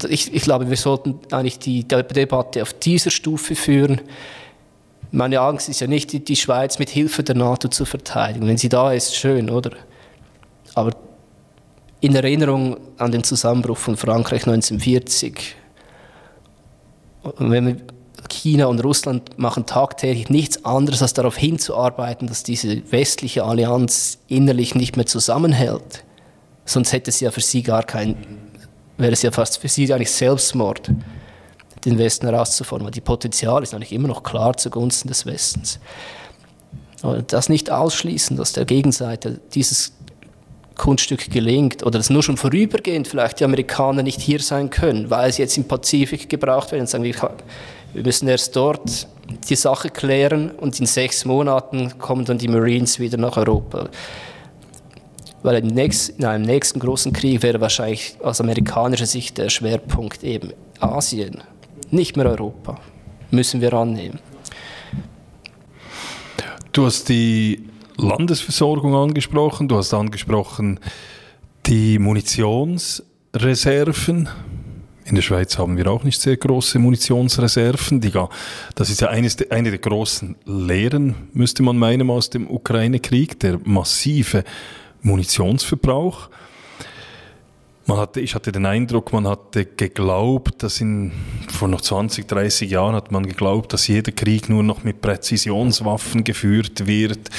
Ich, ich glaube, wir sollten eigentlich die Debatte auf dieser Stufe führen. Meine Angst ist ja nicht, die, Schweiz mit Hilfe der NATO zu verteidigen. Wenn sie da ist, schön, oder? Aber in Erinnerung an den Zusammenbruch von Frankreich 1940, wenn wir China und Russland machen tagtäglich nichts anderes, als darauf hinzuarbeiten, dass diese westliche Allianz innerlich nicht mehr zusammenhält. Sonst hätte es ja für sie gar kein, wäre es ja fast für sie eigentlich Selbstmord, den Westen herauszufordern. Die Potenzial ist eigentlich immer noch klar zugunsten des Westens. Aber das nicht ausschließen, dass der Gegenseite dieses Kunststück gelingt oder dass nur schon vorübergehend vielleicht die Amerikaner nicht hier sein können, weil sie jetzt im Pazifik gebraucht werden. Sagen wir, wir müssen erst dort die Sache klären und in sechs Monaten kommen dann die Marines wieder nach Europa. Weil in einem nächsten großen Krieg wäre wahrscheinlich aus amerikanischer Sicht der Schwerpunkt eben Asien, nicht mehr Europa. Müssen wir annehmen. Du hast die Landesversorgung angesprochen, du hast angesprochen die Munitionsreserven. In der Schweiz haben wir auch nicht sehr große Munitionsreserven. Das ist ja eines, eine der großen Lehren, müsste man meinen, aus dem Ukraine-Krieg, der massive Munitionsverbrauch. Man hatte, ich hatte den Eindruck, man hatte geglaubt, dass in, vor noch 20, 30 Jahren hat man geglaubt, dass jeder Krieg nur noch mit Präzisionswaffen geführt wird.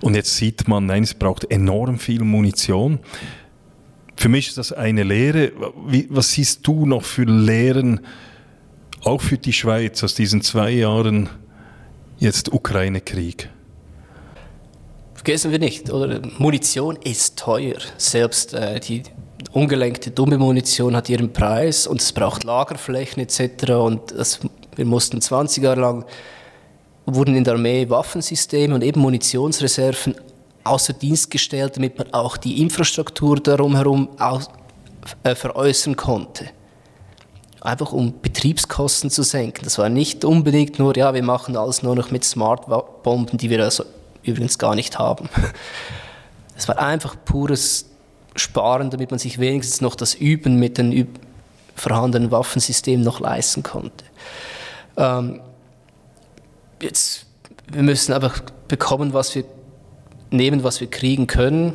Und jetzt sieht man, nein, es braucht enorm viel Munition. Für mich ist das eine Lehre. Wie, was siehst du noch für Lehren, auch für die Schweiz aus diesen zwei Jahren jetzt Ukraine-Krieg? Vergessen wir nicht, oder? Munition ist teuer. Selbst äh, die ungelenkte, dumme Munition hat ihren Preis und es braucht Lagerflächen etc. Und das, wir mussten 20 Jahre lang, wurden in der Armee Waffensysteme und eben Munitionsreserven außer Dienst gestellt, damit man auch die Infrastruktur darum herum aus, äh, veräußern konnte. Einfach um Betriebskosten zu senken. Das war nicht unbedingt nur, ja, wir machen alles nur noch mit Smart-Bomben, die wir also übrigens gar nicht haben. (laughs) Es war einfach pures Sparen, damit man sich wenigstens noch das Üben mit den vorhandenen Waffensystemen noch leisten konnte. Ähm, jetzt, wir müssen einfach bekommen, was wir nehmen, was wir kriegen können.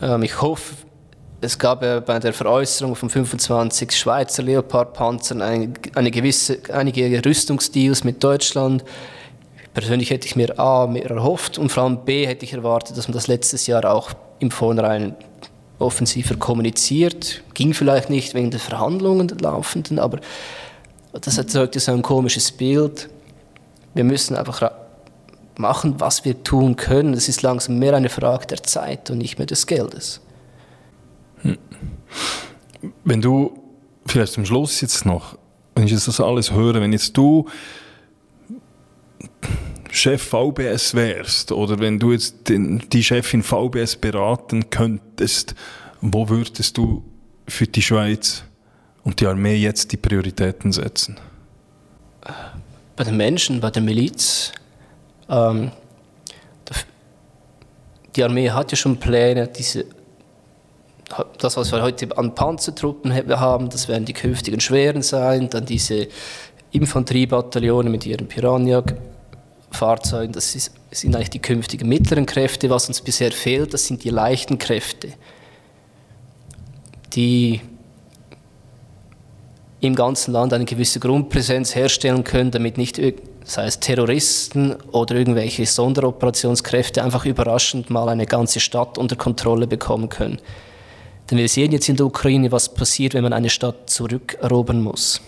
Ähm, ich hoffe, es gab ja bei der Veräußerung von 25 Schweizer Leopard-Panzern eine, eine einige Rüstungsdeals mit Deutschland. Persönlich hätte ich mir A mehr erhofft und vor allem B hätte ich erwartet, dass man das letztes Jahr auch im Vornherein offensiver kommuniziert. Ging vielleicht nicht wegen der Verhandlungen der laufenden, aber das erzeugt so ein komisches Bild. Wir müssen einfach machen, was wir tun können. Es ist langsam mehr eine Frage der Zeit und nicht mehr des Geldes. Hm. Wenn du, vielleicht zum Schluss jetzt noch, wenn ich das alles höre, wenn jetzt du Chef VBS wärst oder wenn du jetzt den, die Chefin VBS beraten könntest, wo würdest du für die Schweiz und die Armee jetzt die Prioritäten setzen? Bei den Menschen, bei der Miliz. Ähm, die Armee hat ja schon Pläne, diese, das, was wir heute an Panzertruppen haben, das werden die künftigen schweren sein, dann diese Infanteriebataillone mit ihren Piranha Fahrzeugen, das ist, sind eigentlich die künftigen mittleren Kräfte. Was uns bisher fehlt, das sind die leichten Kräfte, die im ganzen Land eine gewisse Grundpräsenz herstellen können, damit nicht, sei es Terroristen oder irgendwelche Sonderoperationskräfte, einfach überraschend mal eine ganze Stadt unter Kontrolle bekommen können. Denn wir sehen jetzt in der Ukraine, was passiert, wenn man eine Stadt zurückerobern muss.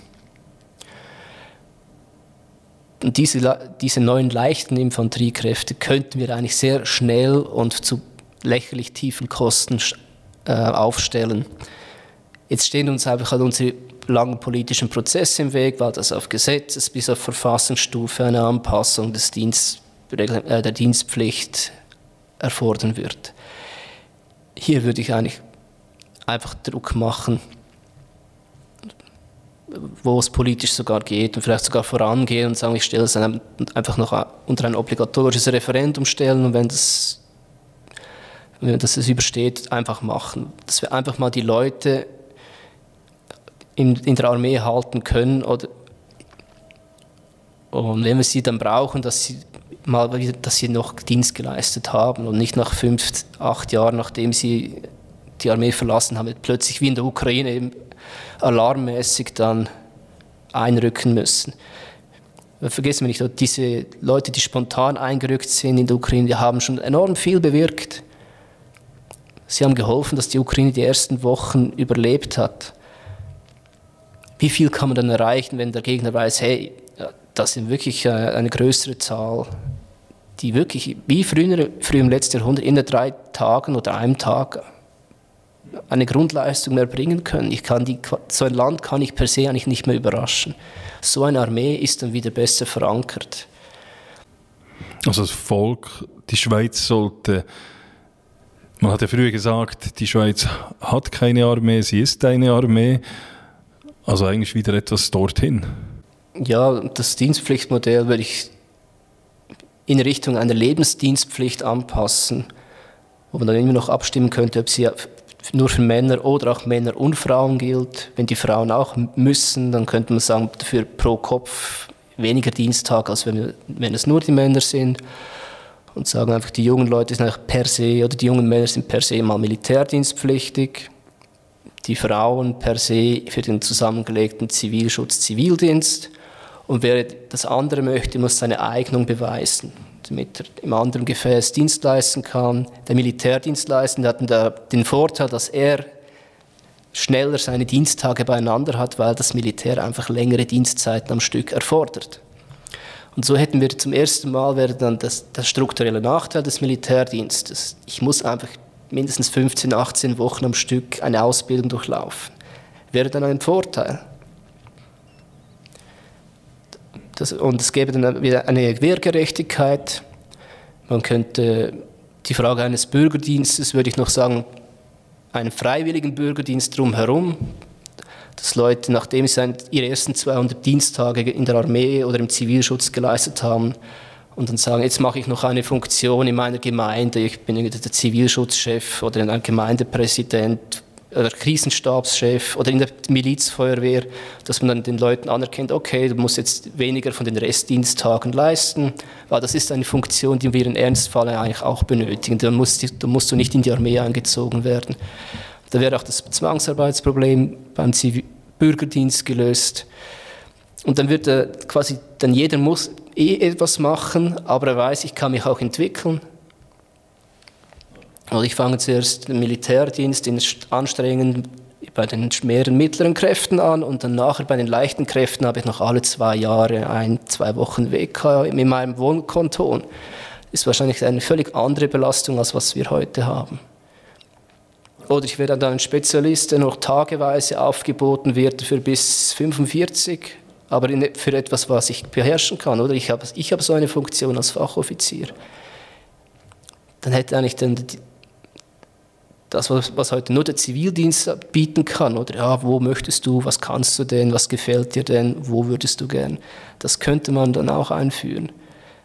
Diese, diese neuen leichten Infanteriekräfte könnten wir eigentlich sehr schnell und zu lächerlich tiefen Kosten äh, aufstellen. Jetzt stehen uns einfach halt unsere langen politischen Prozesse im Weg, weil das auf Gesetzes- bis auf Verfassungsstufe eine Anpassung des Dienst, äh, der Dienstpflicht erfordern wird. Hier würde ich eigentlich einfach Druck machen, wo es politisch sogar geht und vielleicht sogar vorangehen und sagen, ich stelle es einfach noch unter ein obligatorisches Referendum stellen und wenn das, wenn das es übersteht, einfach machen. Dass wir einfach mal die Leute in, in der Armee halten können oder und wenn wir sie dann brauchen, dass sie mal dass sie noch Dienst geleistet haben und nicht nach fünf, acht Jahren, nachdem sie die Armee verlassen haben, plötzlich wie in der Ukraine eben alarmmäßig dann einrücken müssen. Vergessen wir nicht, diese Leute, die spontan eingerückt sind in der Ukraine, die haben schon enorm viel bewirkt. Sie haben geholfen, dass die Ukraine die ersten Wochen überlebt hat. Wie viel kann man dann erreichen, wenn der Gegner weiß, hey, das sind wirklich äh, eine größere Zahl, die wirklich, wie früher, früher im letzten Jahrhundert, in drei Tagen oder einem Tag eine Grundleistung mehr bringen können. Ich kann die, so ein Land kann ich per se eigentlich nicht mehr überraschen. So eine Armee ist dann wieder besser verankert. Also das Volk, die Schweiz sollte, man hat ja früher gesagt, die Schweiz hat keine Armee, sie ist eine Armee. Also eigentlich wieder etwas dorthin. Ja, das Dienstpflichtmodell würde ich in Richtung einer Lebensdienstpflicht anpassen, wo man dann immer noch abstimmen könnte, ob sie nur für Männer oder auch Männer und Frauen gilt. Wenn die Frauen auch müssen, dann könnte man sagen, dafür pro Kopf weniger Dienstag, als wenn, wenn es nur die Männer sind. Und sagen einfach, die jungen Leute sind per se, oder die jungen Männer sind per se mal militärdienstpflichtig. Die Frauen per se für den zusammengelegten Zivilschutz, Zivildienst. Und wer das andere möchte, muss seine Eignung beweisen er im anderen Gefäß Dienst leisten kann. Der Militärdienst leisten hat den Vorteil, dass er schneller seine Dienstage beieinander hat, weil das Militär einfach längere Dienstzeiten am Stück erfordert. Und so hätten wir zum ersten Mal wäre dann das, das strukturelle Nachteil des Militärdienstes. Ich muss einfach mindestens 15, 18 Wochen am Stück eine Ausbildung durchlaufen. Wäre dann ein Vorteil. Das, und es gäbe dann wieder eine Wehrgerechtigkeit. Man könnte die Frage eines Bürgerdienstes, würde ich noch sagen, einen freiwilligen Bürgerdienst drumherum, dass Leute, nachdem sie ihre ersten 200 Dienstage in der Armee oder im Zivilschutz geleistet haben und dann sagen, jetzt mache ich noch eine Funktion in meiner Gemeinde, ich bin der Zivilschutzchef oder ein Gemeindepräsident oder Krisenstabschef oder in der Milizfeuerwehr, dass man dann den Leuten anerkennt, okay, du musst jetzt weniger von den Restdiensttagen leisten, weil das ist eine Funktion, die wir in Ernstfall eigentlich auch benötigen. Da musst, da musst du nicht in die Armee eingezogen werden. Da wäre auch das Zwangsarbeitsproblem beim Zivil Bürgerdienst gelöst. Und dann wird er quasi, dann jeder muss eh etwas machen, aber er weiß, ich kann mich auch entwickeln. Und ich fange zuerst den Militärdienst in anstrengend bei den schweren mittleren Kräften an und dann nachher bei den leichten Kräften habe ich noch alle zwei Jahre ein, zwei Wochen weg in meinem Wohnkonton. Das ist wahrscheinlich eine völlig andere Belastung, als was wir heute haben. Oder ich werde dann ein Spezialist, der noch tageweise aufgeboten wird für bis 45 aber für etwas, was ich beherrschen kann. Oder ich habe, ich habe so eine Funktion als Fachoffizier. Dann hätte eigentlich dann das, was heute nur der Zivildienst bieten kann, oder ja, wo möchtest du, was kannst du denn, was gefällt dir denn, wo würdest du gern, das könnte man dann auch einführen.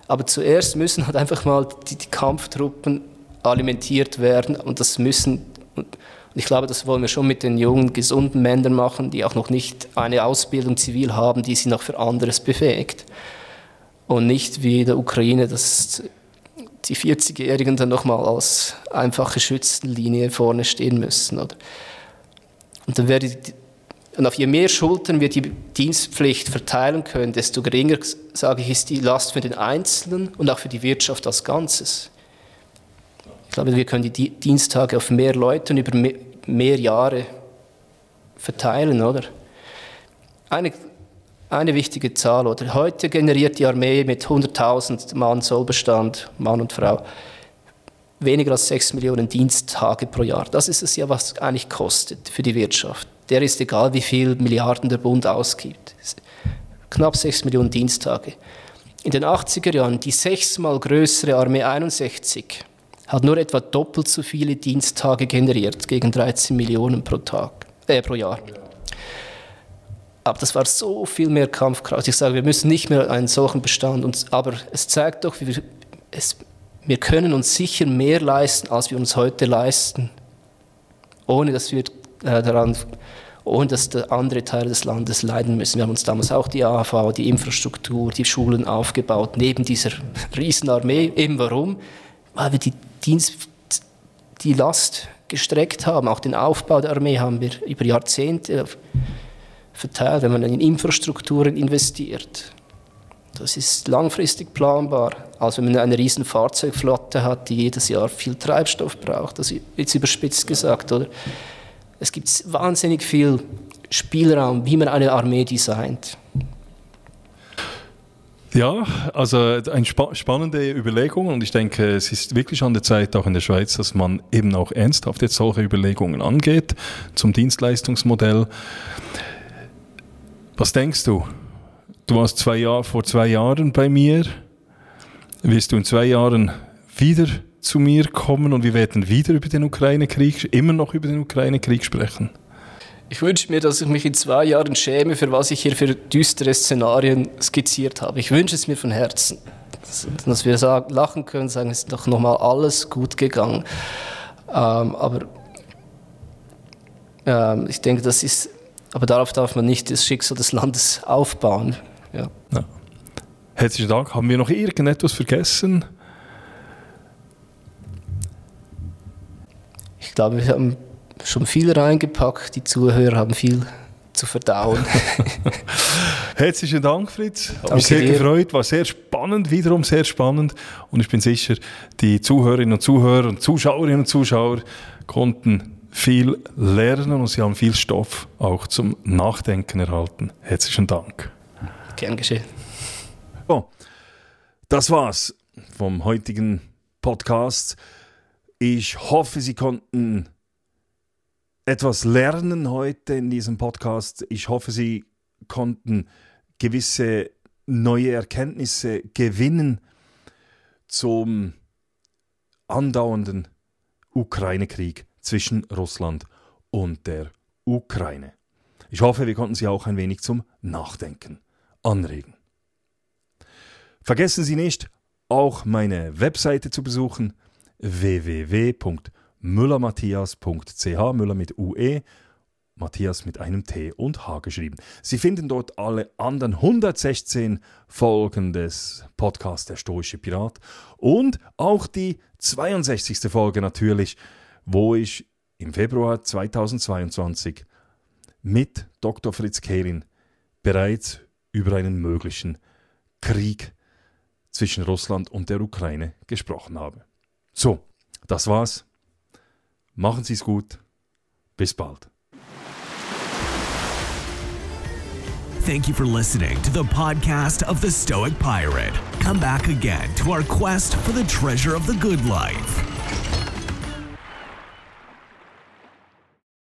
Aber zuerst müssen halt einfach mal die, die Kampftruppen alimentiert werden und das müssen und ich glaube, das wollen wir schon mit den jungen, gesunden Männern machen, die auch noch nicht eine Ausbildung zivil haben, die sie noch für anderes befähigt. Und nicht wie in der Ukraine, dass die 40-Jährigen dann nochmal als einfache Schützenlinie vorne stehen müssen. Oder? Und dann werde die, und auf je mehr Schultern wir die Dienstpflicht verteilen können, desto geringer, sage ich, ist die Last für den Einzelnen und auch für die Wirtschaft als Ganzes. Ich glaube, wir können die Diensttage auf mehr Leute und über mehr Jahre verteilen, oder? Eine, eine wichtige Zahl, oder? Heute generiert die Armee mit 100.000 Mann Sollbestand, Mann und Frau, weniger als 6 Millionen Diensttage pro Jahr. Das ist es ja, was eigentlich kostet für die Wirtschaft. Der ist egal, wie viel Milliarden der Bund ausgibt. Knapp 6 Millionen Diensttage. In den 80er Jahren die sechsmal größere Armee 61 hat nur etwa doppelt so viele Diensttage generiert, gegen 13 Millionen pro, Tag, äh, pro Jahr. Aber das war so viel mehr Kampfkraft. Ich sage, wir müssen nicht mehr einen solchen Bestand, uns, aber es zeigt doch, wir, es, wir können uns sicher mehr leisten, als wir uns heute leisten, ohne dass wir äh, daran ohne dass andere Teile des Landes leiden müssen. Wir haben uns damals auch die AHV, die Infrastruktur, die Schulen aufgebaut, neben dieser (laughs) Riesenarmee. Eben warum? Weil wir die Dienst, die Last gestreckt haben. Auch den Aufbau der Armee haben wir über Jahrzehnte verteilt, wenn man in Infrastrukturen investiert. Das ist langfristig planbar, als wenn man eine riesen Fahrzeugflotte hat, die jedes Jahr viel Treibstoff braucht. Das ist überspitzt gesagt, oder? Es gibt wahnsinnig viel Spielraum, wie man eine Armee designt. Ja, also eine spa spannende Überlegung und ich denke, es ist wirklich an der Zeit auch in der Schweiz, dass man eben auch ernsthaft jetzt solche Überlegungen angeht zum Dienstleistungsmodell. Was denkst du? Du warst zwei Jahr, vor zwei Jahren bei mir. Wirst du in zwei Jahren wieder zu mir kommen und wir werden wieder über den Ukraine-Krieg, immer noch über den Ukraine-Krieg sprechen? Ich wünsche mir, dass ich mich in zwei Jahren schäme, für was ich hier für düstere Szenarien skizziert habe. Ich wünsche es mir von Herzen. Dass wir sagen, lachen können, sagen, es ist doch nochmal alles gut gegangen. Ähm, aber ähm, ich denke, das ist, aber darauf darf man nicht das Schicksal des Landes aufbauen. Ja. ja. Herzlichen Dank. Haben wir noch irgendetwas vergessen? Ich glaube, wir haben schon viel reingepackt. Die Zuhörer haben viel zu verdauen. (laughs) (laughs) Herzlichen Dank, Fritz. Hat mich sehr dir. gefreut. War sehr spannend, wiederum sehr spannend. Und ich bin sicher, die Zuhörerinnen und Zuhörer und Zuschauerinnen und Zuschauer konnten viel lernen und sie haben viel Stoff auch zum Nachdenken erhalten. Herzlichen Dank. Gern geschehen. So, das war's vom heutigen Podcast. Ich hoffe, Sie konnten etwas lernen heute in diesem Podcast. Ich hoffe, Sie konnten gewisse neue Erkenntnisse gewinnen zum andauernden Ukraine-Krieg zwischen Russland und der Ukraine. Ich hoffe, wir konnten Sie auch ein wenig zum Nachdenken anregen. Vergessen Sie nicht, auch meine Webseite zu besuchen www.müllermatthias.ch Müller mit UE Matthias mit einem T und H geschrieben. Sie finden dort alle anderen 116 Folgen des Podcasts Der Stoische Pirat und auch die 62. Folge natürlich, wo ich im Februar 2022 mit Dr. Fritz Kehrin bereits über einen möglichen Krieg zwischen Russland und der Ukraine gesprochen habe. So, das war's. Machen Sie es gut. Bis bald. Thank you for listening to the podcast of the Stoic Pirate. Come back again to our quest for the treasure of the good life.